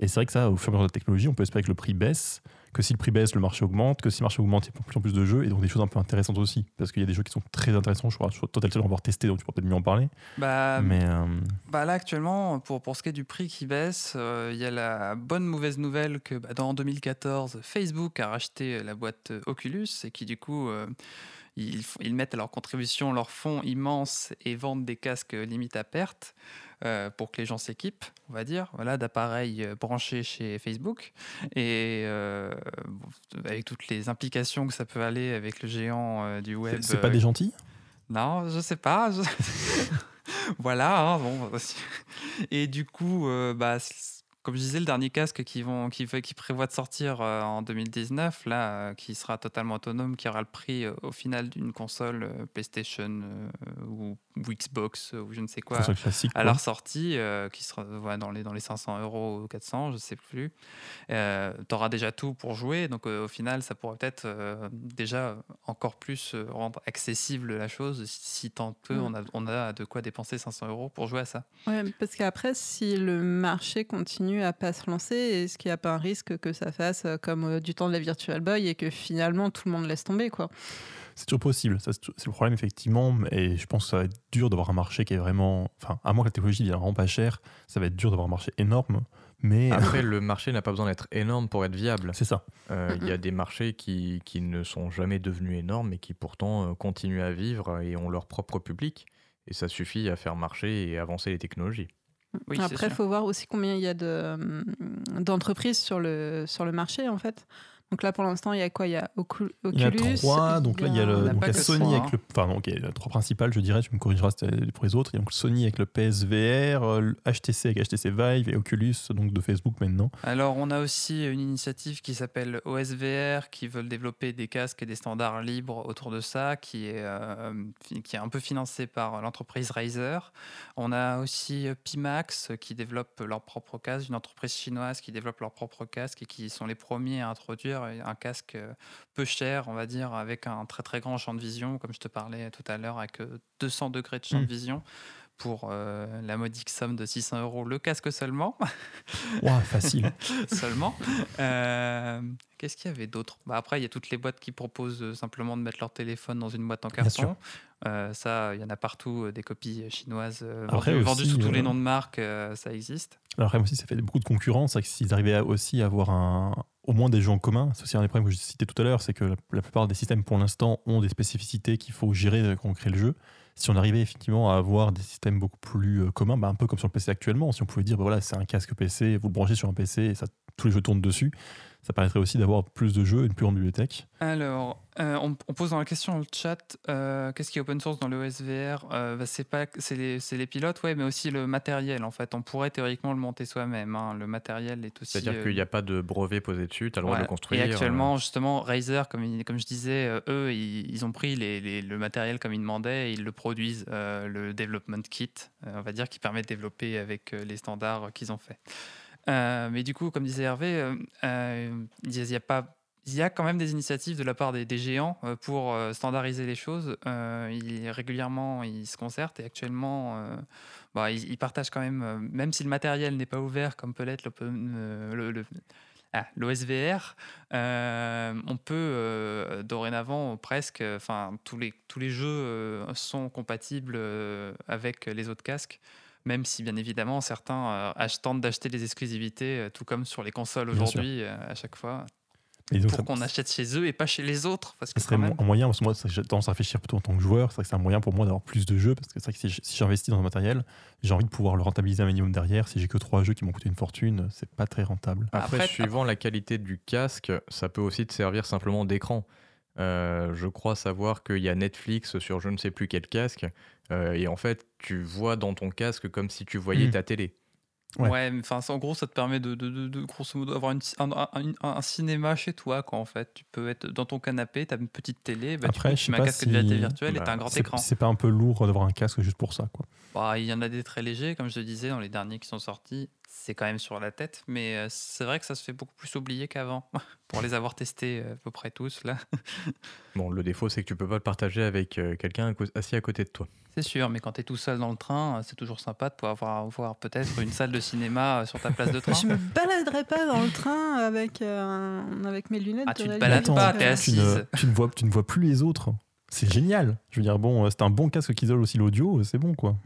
S1: Et c'est vrai que ça, au fur et à mesure de la technologie, on peut espérer que le prix baisse, que si le prix baisse, le marché augmente, que si le marché augmente, il y a de plus en plus de jeux, et donc des choses un peu intéressantes aussi. Parce qu'il y a des jeux qui sont très intéressants, je crois. Toi, t'as le seul à avoir testé, donc tu pourras peut-être mieux en parler.
S4: bah,
S1: mais euh,
S4: Bah là actuellement, pour, pour ce qui est du prix qui baisse, euh, il y a la bonne mauvaise nouvelle que bah, dans 2014, Facebook a racheté la boîte euh, Oculus et qui du coup, euh, ils, mettent à leur contribution leur fonds immense et vendent des casques euh, limite à perte euh, pour que les gens s'équipent, on va dire, voilà, d'appareils euh, branchés chez Facebook et euh, avec toutes les implications que ça peut aller avec le géant euh, du web.
S1: c'est pas des gentils?
S4: Non, je sais pas. je- voilà, hein, bon. Et du coup, bah, comme je disais, le dernier casque qui, vont, qui, qui prévoit de sortir euh, en 2019, là, euh, qui sera totalement autonome, qui aura le prix euh, au final d'une console euh, PlayStation euh, ou, ou Xbox ou je ne sais quoi
S1: console classique
S4: à
S1: quoi.
S4: leur sortie, euh, qui sera dans, les, dans les 500 euros ou 400, je sais plus, euh, tu auras déjà tout pour jouer. Donc euh, au final, ça pourrait peut-être euh, déjà encore plus euh, rendre accessible la chose si, tant peu
S2: Mm.
S4: on, a, on a de quoi dépenser 500 euros pour jouer à ça.
S2: Ouais, parce qu'après, si le marché continue à pas se lancer, est-ce qu'il n'y a pas un risque que ça fasse euh, comme euh, du temps de la Virtual Boy et que finalement tout le monde laisse tomber quoi?
S1: C'est toujours possible, ça, c'est le problème effectivement, et je pense que ça va être dur d'avoir un marché qui est vraiment, enfin, à moins que la technologie devienne vraiment pas chère, ça va être dur d'avoir un marché énorme, mais
S3: Après, le marché n'a pas besoin d'être énorme pour être viable.
S1: c'est ça.
S3: Euh, Il y a des marchés qui, qui ne sont jamais devenus énormes et qui pourtant euh, continuent à vivre et ont leur propre public. Et ça suffit à faire marcher et avancer les technologies.
S4: Oui,
S2: Après, il faut voir aussi combien il y a de, hum, d'entreprises sur le, sur le marché, en fait. Donc là, pour l'instant, il y a quoi? Il y a Ocu-
S1: Il y a
S2: Oculus.
S1: trois, donc là il y a, le, donc, il y a Sony avec le. Enfin, donc, il y a les trois principales, je dirais, tu me corrigeras pour les autres. Il y a donc Sony avec le PSVR, euh, le HTC avec HTC Vive et Oculus donc de Facebook maintenant.
S4: Alors, on a aussi une initiative qui s'appelle OSVR, qui veulent développer des casques et des standards libres autour de ça, qui est, euh, qui est un peu financé par l'entreprise Razer. On a aussi euh, Pimax, qui développe leur propre casque, une entreprise chinoise qui développe leur propre casque et qui sont les premiers à introduire un casque euh, peu cher, on va dire, avec un très très grand champ de vision, comme je te parlais tout à l'heure, avec euh, 200 degrés de champ de vision. Pour euh, la modique somme de 600 euros, le casque seulement.
S1: Ouah, facile.
S4: seulement. Euh, Qu'est-ce qu'il y avait d'autre? Bah Après, il y a toutes les boîtes qui proposent euh, simplement de mettre leur téléphone dans une boîte en carton. Euh, ça, il y en a partout, euh, des copies euh, chinoises euh,
S1: Après
S4: vendues,
S1: aussi,
S4: sous tous les
S1: euh,
S4: noms de marques, euh, ça existe.
S1: Alors après aussi, ça fait beaucoup de concurrence. Que s'ils arrivaient aussi à avoir un, au moins des jeux en commun, c'est aussi un des problèmes que j'ai cité tout à l'heure, c'est que la, la plupart des systèmes pour l'instant ont des spécificités qu'il faut gérer euh, quand on crée le jeu. Si on arrivait effectivement à avoir des systèmes beaucoup plus euh, communs, bah, un peu comme sur le PC actuellement, si on pouvait dire bah voilà c'est un casque PC, vous le branchez sur un PC et ça, tous les jeux tournent dessus, ça permettrait aussi d'avoir plus de jeux, une plus grande bibliothèque.
S4: Alors, euh, on, on pose dans la question dans le chat, euh, qu'est-ce qui est open source dans le OSVR Euh, bah, C'est pas, c'est les, c'est les pilotes, ouais, mais aussi le matériel. En fait, on pourrait théoriquement le monter soi-même. hein. Le matériel est aussi.
S3: C'est-à-dire
S4: euh,
S3: qu'il n'y a pas de brevet posé dessus, tu as le droit de le construire.
S4: Et actuellement,
S3: euh,
S4: justement, Razer, comme, comme je disais, euh, eux, ils, ils ont pris les- les- le matériel comme ils demandaient et ils le produisent, euh, le development kit, euh, on va dire, qui permet de développer avec euh, les standards qu'ils ont fait. Euh, mais du coup, comme disait Hervé, euh, euh, il y a- quand même des initiatives de la part des, géants pour standardiser les choses. Euh, ils- régulièrement, ils se concertent et actuellement, bah, ils, partagent quand même, même si le matériel n'est pas ouvert comme peut l'être ah, l'OSVR, euh, on peut dorénavant presque, enfin tous les, tous les jeux sont compatibles avec les autres casques. Même si bien évidemment certains euh, tentent d'acheter des exclusivités, euh, tout comme sur les consoles aujourd'hui euh, à chaque fois,
S1: Et donc,
S4: pour
S1: ça-
S4: qu'on achète chez eux et pas chez les autres. Parce que
S1: Ce serait
S4: même-
S1: un moyen, parce que moi j'ai tendance à réfléchir plutôt en tant que joueur, c'est vrai que c'est un moyen pour moi d'avoir plus de jeux, parce que c'est vrai que si j'investis dans un matériel, j'ai envie de pouvoir le rentabiliser un minimum derrière. Si j'ai que trois jeux qui m'ont coûté une fortune, c'est pas très rentable.
S3: Après,
S4: Après-
S3: suivant la qualité du casque, ça peut aussi te servir simplement d'écran. Euh, je crois savoir qu'il y a Netflix sur je ne sais plus quel casque, euh, et en fait, tu vois dans ton casque comme si tu voyais
S1: Hmm.
S3: ta télé.
S1: Ouais.
S4: Enfin, en gros, ça te permet de, de, de- de, grosso modo avoir une, un, un- un- un cinéma chez toi, quoi, en fait. Tu peux être dans ton canapé, tu as une petite télé, bah,
S1: Après,
S4: tu mets un casque
S1: si-
S4: de réalité virtuelle et
S3: bah,
S4: tu as un grand
S1: C'est
S4: écran.
S1: c'est pas un peu lourd d'avoir un casque juste pour ça, quoi.
S4: Bah, il y en a des très légers, comme je te disais, dans les derniers qui sont sortis, c'est quand même sur la tête, mais euh, c'est vrai que ça se fait beaucoup plus oublier qu'avant, pour les avoir testés euh, à peu près tous, là.
S3: Bon, le défaut, c'est que tu peux pas le partager avec euh, quelqu'un assis à côté de toi.
S4: C'est sûr, mais quand tu es tout seul dans le train, c'est toujours sympa de pouvoir avoir, voir peut-être une salle de cinéma sur ta place de train.
S2: Je me baladerai pas dans le train avec, euh, avec mes lunettes.
S4: Ah, tu
S2: réalité
S4: balades pas, t'es
S1: tu ne,
S4: assise.
S1: tu, ne vois, tu ne vois plus les autres. C'est génial. Je veux dire, bon, c'est un bon casque qui isole aussi l'audio, c'est bon, quoi.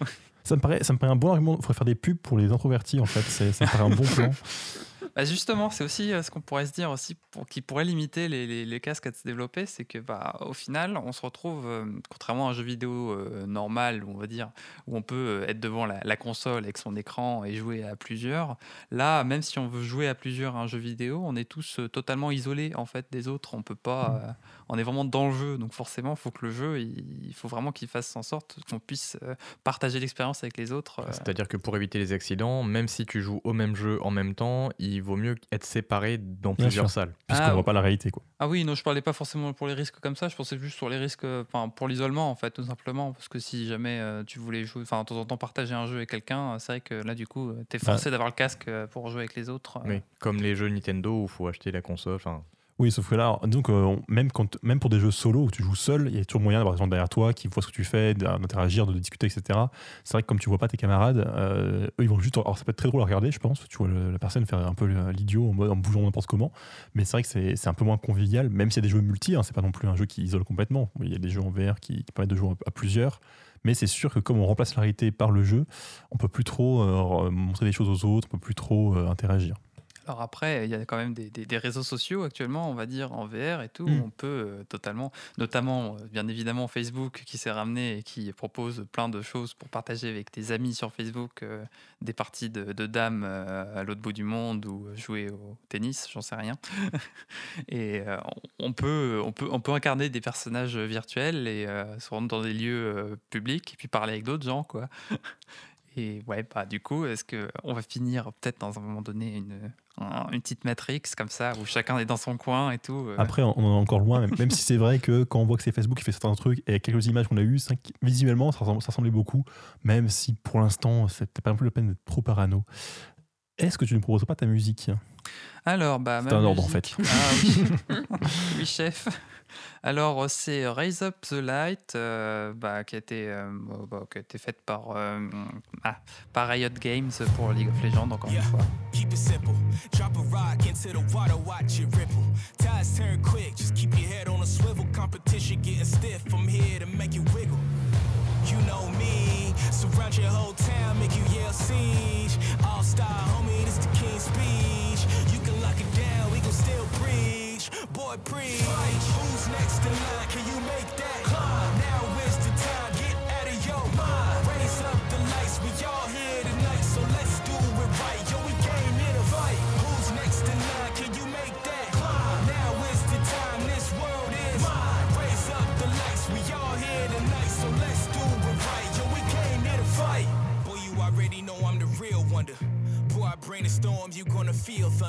S1: Ça me, paraît, ça me paraît un bon argument. Il faudrait faire des pubs pour les introvertis, en fait. Ça me paraît un bon plan.
S4: Bah justement, c'est aussi euh, ce qu'on pourrait se dire aussi pour, qui pourrait limiter les, les- les casques à se développer, c'est que bah, au final, on se retrouve, euh, contrairement à un jeu vidéo euh, normal, on va dire, où on peut euh, être devant la, la console avec son écran et jouer à plusieurs. Là, même si on veut jouer à plusieurs à un jeu vidéo, on est tous totalement isolés en fait des autres. On peut pas, euh, on est vraiment dans le jeu, donc forcément, il faut que le jeu, il, il faut vraiment qu'il fasse en sorte qu'on puisse partager l'expérience avec les autres.
S3: C'est-à-dire que pour éviter les accidents, même si tu joues au même jeu en même temps, il vaut mieux être séparé dans
S1: Bien
S3: plusieurs
S1: sûr.
S3: salles.
S1: Puisqu'on
S4: Ah,
S1: voit pas la réalité, quoi.
S4: Ah oui, non, je parlais pas forcément pour les risques comme ça, je pensais juste sur les risques, euh, enfin pour l'isolement en fait, tout simplement, parce que si jamais euh, tu voulais jouer, enfin de temps en temps partager un jeu avec quelqu'un, euh, c'est vrai que là du coup, tu es forcé d'avoir le casque pour jouer avec les autres. euh.
S3: Mais comme les jeux Nintendo où il faut acheter la console. enfin,
S1: Oui, sauf que là, donc, même, quand, même pour des jeux solo où tu joues seul, il y a toujours moyen d'avoir des gens derrière toi qui voient ce que tu fais, d'interagir, de discuter, etc. C'est vrai que comme tu vois pas tes camarades, euh, eux, ils vont juste. Alors, ça peut être très drôle à regarder, je pense. Tu vois la personne faire un peu l'idiot en, en bougeant n'importe comment. Mais c'est vrai que c'est un peu moins convivial, même s'il y a des jeux multi, hein, c'est pas non plus un jeu qui isole complètement. Il y a des jeux en VR qui, qui permettent de jouer à plusieurs. Mais c'est sûr que comme on remplace la réalité par le jeu, on peut plus trop euh, montrer des choses aux autres, on peut plus trop euh, interagir.
S4: Alors après, il y a quand même des, des- des réseaux sociaux actuellement, on va dire, en VR et tout,
S1: Mm.
S4: où on peut euh, totalement, notamment, euh, bien évidemment, Facebook qui s'est ramené et qui propose plein de choses pour partager avec tes amis sur Facebook euh, des parties de, de dames à l'autre bout du monde ou jouer au tennis, j'en sais rien. et on, peut, on, peut, on peut incarner des personnages virtuels et se rendre dans des lieux publics et puis parler avec d'autres gens, quoi. Et ouais, bah, du coup, est-ce qu'on va finir peut-être dans un moment donné une, un- une petite matrix comme ça où chacun est dans son coin et tout euh,
S1: Après, on en est encore loin, même, même si c'est vrai que quand on voit que c'est Facebook qui fait certains trucs et quelques images qu'on a eues, que visuellement, ça ça ressemblait beaucoup, même si pour l'instant, c'était pas non plus la peine d'être trop parano. Est-ce que tu ne proposes pas ta musique?
S4: Alors, bah,
S1: C'est un ordre, en fait.
S4: Ah oui. oui, chef. Alors, euh, c'est Raise Up the Light, euh, bah, qui, a été, euh, bah, qui a été faite par, euh, ah, par Riot Games pour League of Legends, encore
S6: Yeah.
S4: une fois.
S6: Keep it simple. Drop a rock into the water, watch it ripple. Tides turn quick, just keep your head on a swivel. Competition getting stiff, I'm here to make you wiggle. You know me, surround your whole town, make you yell siege. All star, homie, this the king's speech. You can lock it down, we gon' still preach. Boy, preach. Who's next in line? Can you make that?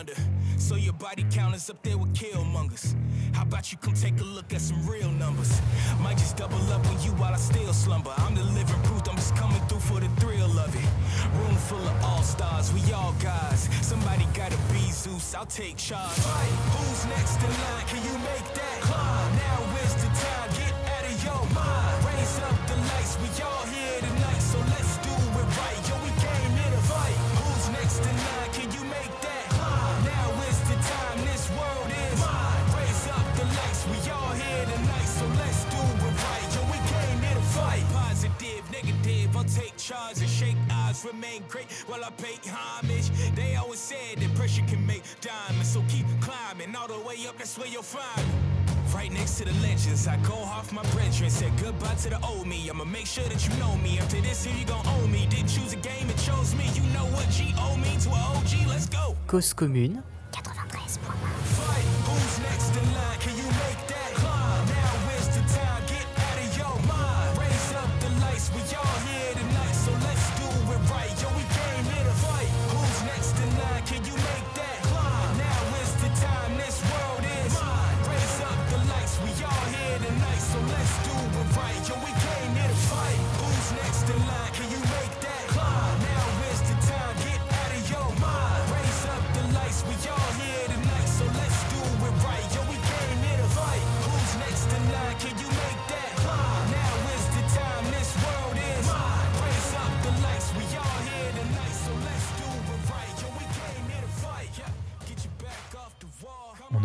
S6: Thunder. So your body count is up there with killmongers. How about you come take a look at some real numbers? Might just double up on you while I still slumber. I'm the living proof, I'm just coming through for the thrill of it. Room full of all stars, we all guys. Somebody gotta be Zeus, I'll take charge. Fight, Who's next in line? Can you make that? Climb. Now is the time, get out of your mind. Shake remain great while I pay homage. They always said that pressure can make diamonds, so keep climbing all the way up, that's where you'll find me. Right next to the legends, I go off my brethren. Said goodbye to the old me. I'ma make sure that you know me. After this, here you gon' own me. Didn't choose a game, it chose me. You know what G-O means to an OG. Let's go.
S8: Cause commune,
S6: Fight. Who's next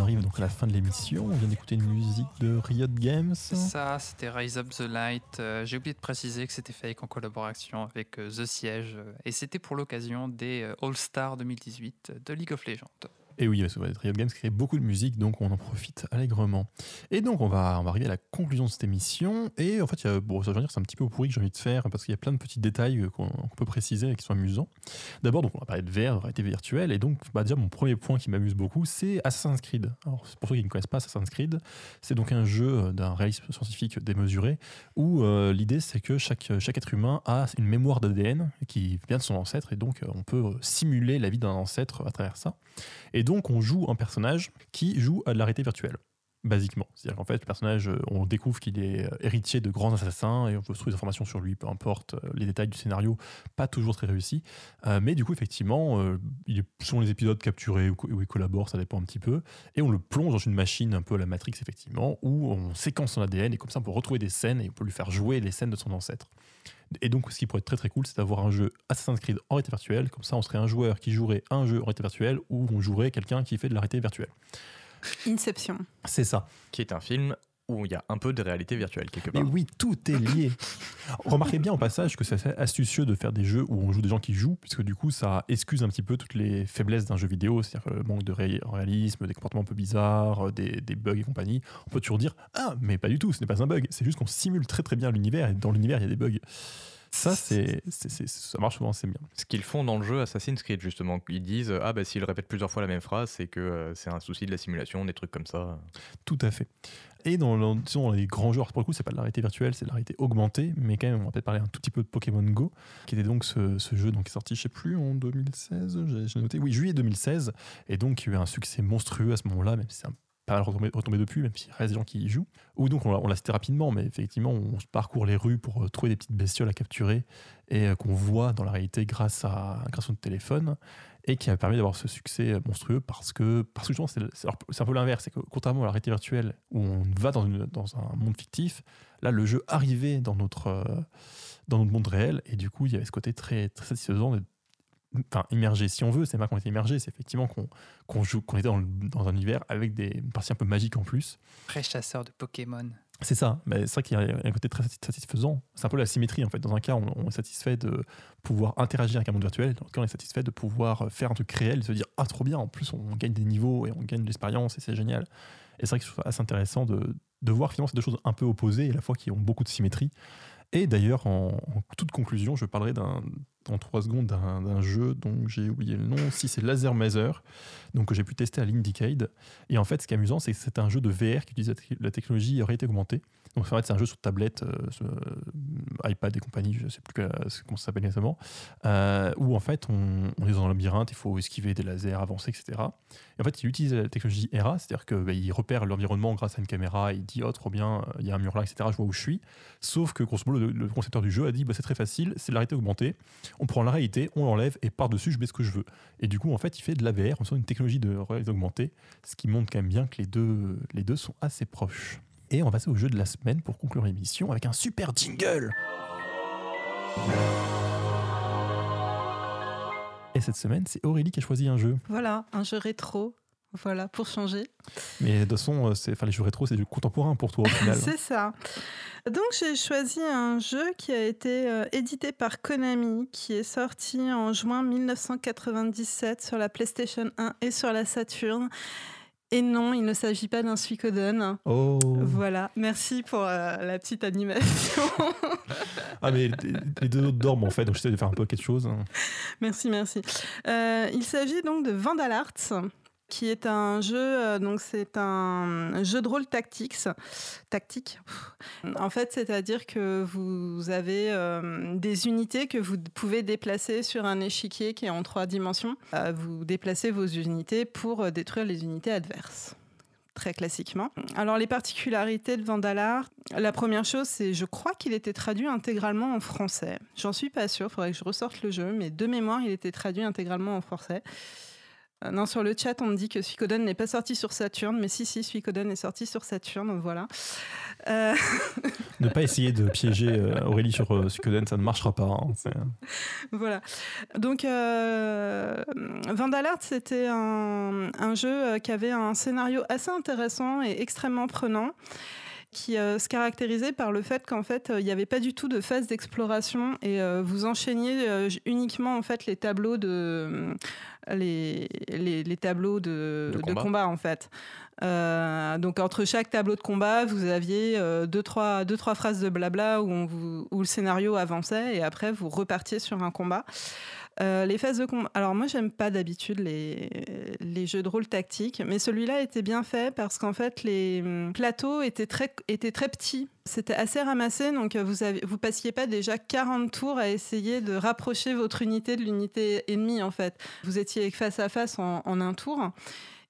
S1: arrive donc à la fin de l'émission. On vient d'écouter une musique de Riot Games.
S4: Ça, c'était Rise Up the Light. Euh, J'ai oublié de préciser que c'était fait en collaboration avec euh, The Siege. euh, et c'était pour l'occasion des All-Stars 2018 de League of Legends.
S1: Et oui, parce que Riot Games crée beaucoup de musique, donc on en profite allègrement. Et donc on va, on arriver à la conclusion de cette émission. Et en fait, il y a, bon, ça veut dire c'est un petit peu au pourri que j'ai envie de faire, parce qu'il y a plein de petits détails euh, qu'on peut préciser et qui sont amusants. D'abord, on va parler de VR, de réalité virtuelle. Et donc, bah, déjà, mon premier point qui m'amuse beaucoup, c'est Assassin's Creed. Pour ceux qui ne connaissent pas Assassin's Creed, c'est donc un jeu d'un réalisme scientifique démesuré, où euh, l'idée c'est que chaque, chaque être humain a une mémoire d'ADN qui vient de son ancêtre, et donc euh, on peut euh, simuler la vie d'un ancêtre à travers ça. Et donc, on joue un personnage qui joue à de la réalité virtuelle, basiquement. C'est-à-dire qu'en fait, le personnage, euh, on découvre qu'il est euh, héritier de grands assassins et on peut trouver des informations sur lui, peu importe euh, les détails du scénario, pas toujours très réussi. Mais du coup, effectivement, il selon les épisodes capturés ou où il collabore, ça dépend un petit peu. Et on le plonge dans une machine un peu à la Matrix, effectivement, où on séquence son ADN et comme ça, on peut retrouver des scènes et on peut lui faire jouer les scènes de son ancêtre. Et donc, ce qui pourrait être très très cool, c'est d'avoir un jeu Assassin's Creed en réalité virtuelle. Comme ça, on serait un joueur qui jouerait un jeu en réalité virtuelle ou on jouerait quelqu'un qui fait de la réalité virtuelle.
S2: Inception.
S1: C'est ça.
S3: qui est un film où il y a un peu de réalité virtuelle quelque
S1: Mais
S3: part.
S1: oui, tout est lié. Remarquez bien au passage que c'est assez astucieux de faire des jeux où on joue des gens qui jouent, puisque du coup, ça excuse un petit peu toutes les faiblesses d'un jeu vidéo, c'est-à-dire le manque de ré- réalisme, des comportements un peu bizarres, des, des bugs et compagnie. On peut toujours dire Ah, mais pas du tout, ce n'est pas un bug, c'est juste qu'on simule très très bien l'univers, et dans l'univers, il y a des bugs. Ça, c'est, c'est- c'est- ça marche souvent assez bien.
S3: Ce qu'ils font dans le jeu Assassin's Creed, justement, ils disent Ah, bah s'ils répètent plusieurs fois la même phrase, c'est que euh, c'est un souci de la simulation, des trucs comme ça.
S1: Tout à fait. Et dans, le- les grands jeux, pour le coup, c'est pas de la réalité virtuelle, c'est de la réalité augmentée, mais quand même, on va peut-être parler un tout petit peu de Pokémon Go, qui était donc ce, jeu donc, qui est sorti, je sais plus, en 2016, j'ai noté, oui, juillet 2016, et donc qui a eu un succès monstrueux à ce moment-là, même si c'est un pas mal retombé, depuis, même s'il reste des gens qui y jouent. Ou donc, on l'a cité rapidement, mais effectivement, on parcourt les rues pour euh, trouver des petites bestioles à capturer et euh, qu'on voit dans la réalité grâce à, grâce à notre téléphone et qui a permis d'avoir ce succès monstrueux parce que, parce que justement, c'est un peu l'inverse. C'est que contrairement à la réalité virtuelle où on va dans, un monde fictif, là, le jeu arrivait dans notre, euh, dans notre monde réel et du coup, il y avait ce côté très, très satisfaisant d'être enfin, immergé si on veut. C'est pas qu'on était immergé, c'est effectivement qu'on joue, qu'on était dans, un univers avec des une partie un peu magique en plus.
S4: Très chasseur de Pokémon.
S1: C'est ça, mais c'est vrai qu'il y a un côté très satisfaisant. C'est un peu la symétrie en fait. Dans un cas, on, est satisfait de pouvoir interagir avec un monde virtuel, dans le cas, on est satisfait de pouvoir faire un truc réel et se dire Ah, trop bien, en plus, on gagne des niveaux et on gagne de l'expérience et c'est génial. Et c'est vrai que c'est assez intéressant de, de voir finalement ces deux choses un peu opposées et à la fois qui ont beaucoup de symétrie. Et d'ailleurs, en, en toute conclusion, je parlerai d'un, dans trois secondes d'un, jeu dont j'ai oublié le nom. Si c'est Laser Mazer, donc que j'ai pu tester à l'Indicade. Et en fait, ce qui est amusant, c'est que c'est un jeu de VR qui utilise la, la technologie réalité augmentée. Donc fait, c'est un jeu sur tablette, euh, euh, iPad et compagnie, je ne sais plus que- comment ça s'appelle exactement, euh, où en fait, on, est dans un labyrinthe, il faut esquiver des lasers, avancer, etc. Et en fait, il utilise la technologie ERA, c'est-à-dire qu'il repère l'environnement grâce à une caméra, il dit, oh, trop bien, euh, il y a un mur là, etc., je vois où je suis. Sauf que, grosso modo, le, concepteur du jeu a dit, bah, c'est très facile, c'est la réalité augmentée, on prend la réalité, on l'enlève, et par-dessus, je mets ce que je veux. Et du coup, en fait, il fait de la VR, on sent une technologie de réalité augmentée, ce qui montre quand même bien que les deux, les deux sont assez proches. Et on va passer au jeu de la semaine pour conclure l'émission avec un super jingle. Et cette semaine, c'est Aurélie qui a choisi un jeu.
S2: Voilà, un jeu rétro. Voilà, pour changer.
S1: Mais de toute façon, euh, enfin, les jeux rétro, c'est du contemporain pour toi au final.
S2: C'est ça. Donc j'ai choisi un jeu qui a été euh, édité par Konami, qui est sorti en juin 1997 sur la PlayStation 1 et sur la Saturn. Et non, il ne s'agit pas d'un Suikoden.
S1: Oh
S2: Voilà, merci pour euh, la petite animation.
S1: Ah, mais les- deux autres dorment en fait, donc j'essaie de faire un peu quelque chose.
S2: merci, merci. Euh, il s'agit donc de Vandal Arts qui est un jeu, euh, donc c'est un jeu de rôle tactique. En fait, c'est-à-dire que vous avez euh, des unités que vous pouvez déplacer sur un échiquier qui est en trois dimensions. Euh, vous déplacez vos unités pour détruire les unités adverses. Très classiquement. Alors, les particularités de Vandalar, la première chose, c'est je crois qu'il était traduit intégralement en français. J'en suis pas sûre, il faudrait que je ressorte le jeu, mais de mémoire, il était traduit intégralement en français. Euh, non, sur le chat, on me dit que Suikoden n'est pas sorti sur Saturn, mais si, si, Suikoden est sorti sur Saturn, voilà. Euh,
S1: Ne pas essayer de piéger euh, Aurélie sur Suikoden, ça ne marchera pas. hein. C'est-
S2: voilà. Donc, euh, Vandal Art, c'était un, un jeu qui avait un scénario assez intéressant et extrêmement prenant qui euh, se caractérisait par le fait qu'en fait euh, il n'y avait pas du tout de phase d'exploration et euh, vous enchaîniez uniquement en fait les tableaux de les, les, les tableaux de,
S3: De
S2: de
S3: combat.
S2: combat. en fait. Donc entre chaque tableau de combat, vous aviez deux, trois, deux trois phrases de blabla où, on vous, où le scénario avançait et après vous repartiez sur un combat. Euh, les phases de combat. Alors moi j'aime pas d'habitude les, jeux de rôle tactiques, mais celui-là était bien fait parce qu'en fait les hum, plateaux étaient très, petits. C'était assez ramassé, donc euh, vous avez, vous passiez pas déjà 40 tours à essayer de rapprocher votre unité de l'unité ennemie en fait. Vous étiez face à face en un tour.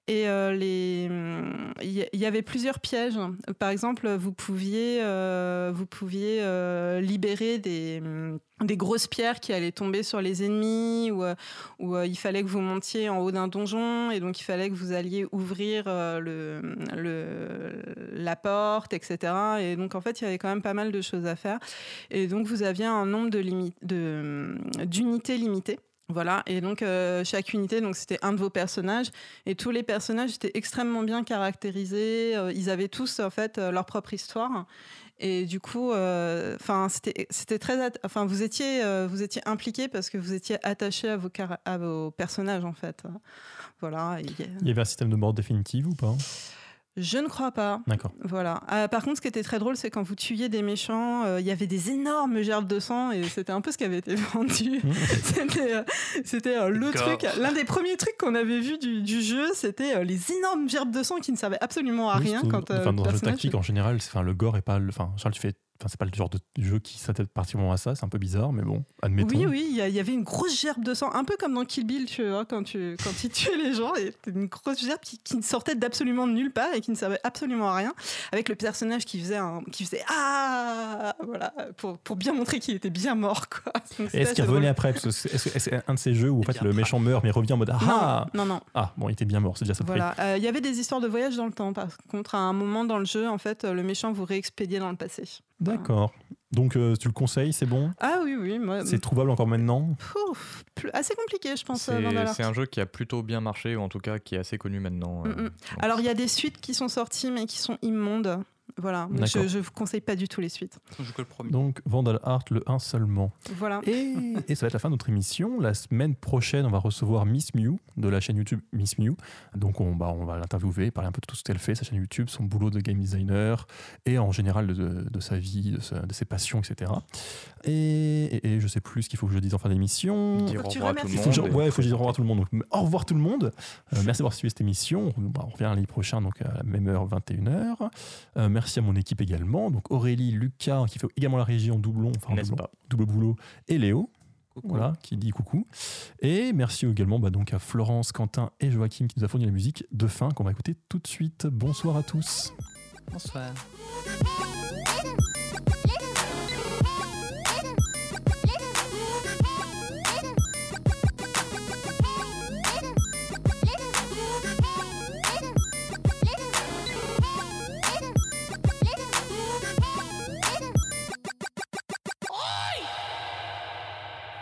S2: Et euh, les, hum, il y, avait plusieurs pièges. Par exemple, vous pouviez, euh, vous pouviez euh, libérer des, hum, des grosses pierres qui allaient tomber sur les ennemis, ou, euh, euh, il fallait que vous montiez en haut d'un donjon, et donc il fallait que vous alliez ouvrir euh, le, la porte, etc. Et donc en fait, il y avait quand même pas mal de choses à faire. Et donc vous aviez un nombre limi- d'unités limitées. Voilà, et donc euh, chaque unité, donc c'était un de vos personnages, et tous les personnages étaient extrêmement bien caractérisés. euh, ils avaient tous en fait euh, leur propre histoire, et du coup, enfin c'était c'était très, enfin vous étiez vous étiez impliqué parce que vous étiez attaché à vos à vos personnages en fait. Voilà. et-
S1: Il y avait un système de mort définitive ou pas?
S2: Je ne crois pas.
S1: D'accord.
S2: Voilà. Euh, par contre, ce qui était très drôle, c'est quand vous tuiez des méchants, euh, il y avait des énormes gerbes de sang et c'était un peu ce qui avait été vendu.
S1: Mmh.
S2: c'était euh, c'était, euh, le truc, l'un des premiers trucs qu'on avait vu du, du jeu, c'était euh, les énormes gerbes de sang qui ne servaient absolument à
S1: Oui,
S2: rien quand euh,
S1: enfin,
S2: le
S1: dans un jeu tactique en général, enfin, le gore est pas. le- Enfin, Charles, tu fais. Enfin, c'est pas le genre de jeu qui s'attaque particulièrement à ça. C'est un peu bizarre, mais bon, admettons.
S2: Oui, oui, il y, avait une grosse gerbe de sang, un peu comme dans Kill Bill, tu vois, quand, tu, quand il tuait les gens, et une grosse gerbe qui, qui sortait d'absolument de nulle part et qui ne servait absolument à rien, avec le personnage qui faisait, un, qui faisait Ah Voilà, pour, pour bien montrer qu'il était bien mort, quoi.
S1: Est-ce qu'il revenait après? Parce que c'est est-ce que c'est un de ces jeux où en fait le méchant meurt mais revient en mode Ah
S2: Non, non, non.
S1: Ah, bon, il était bien mort, c'est déjà ça.
S2: Voilà, Euh, il y avait des histoires de voyage dans le temps. Par contre, à un moment dans le jeu, en fait, le méchant vous réexpédiait dans le passé.
S1: D'accord. Donc euh, tu le conseilles, c'est bon?
S2: Ah oui, oui, moi,
S1: C'est trouvable encore maintenant?
S2: Pouf, assez compliqué, je pense.
S3: C'est
S2: Vandal
S3: c'est un jeu qui a plutôt bien marché, ou en tout cas qui est assez connu maintenant. euh,
S2: Mm, mm. Alors, il y a des suites qui sont sorties, mais qui sont immondes. Voilà, je, je vous conseille pas du tout les suites.
S4: Joue que le premier.
S1: Donc Vandal Art, le 1 seulement.
S2: Voilà.
S1: Et, et ça va être la fin de notre émission. La semaine prochaine, on va recevoir Miss Mew de la chaîne YouTube Miss Mew. Donc on, bah, on va l'interviewer, parler un peu de tout ce qu'elle fait, sa chaîne YouTube, son boulot de game designer et en général de, de sa vie, de, sa- de ses passions, etc. Et, et, et je sais plus ce qu'il faut que je dise en fin d'émission.
S3: dire au
S2: tu
S3: revoir à tout le
S1: je-
S3: monde.
S1: ouais, il faut que je dise au revoir à tout le monde. Donc, au revoir tout le monde. Euh, merci d'avoir suivi cette émission. On, bah, on revient l'année prochaine, donc à la même heure, 21h. Euh, merci à mon équipe également. Donc Aurélie, Lucas, qui fait également la régie en doublon, enfin en doublon, double boulot, et Léo.
S4: Coucou.
S1: Voilà, qui dit coucou. Et merci également bah, donc à Florence, Quentin et Joachim qui nous a fourni la musique de fin qu'on va écouter tout de suite. Bonsoir à tous.
S4: Bonsoir.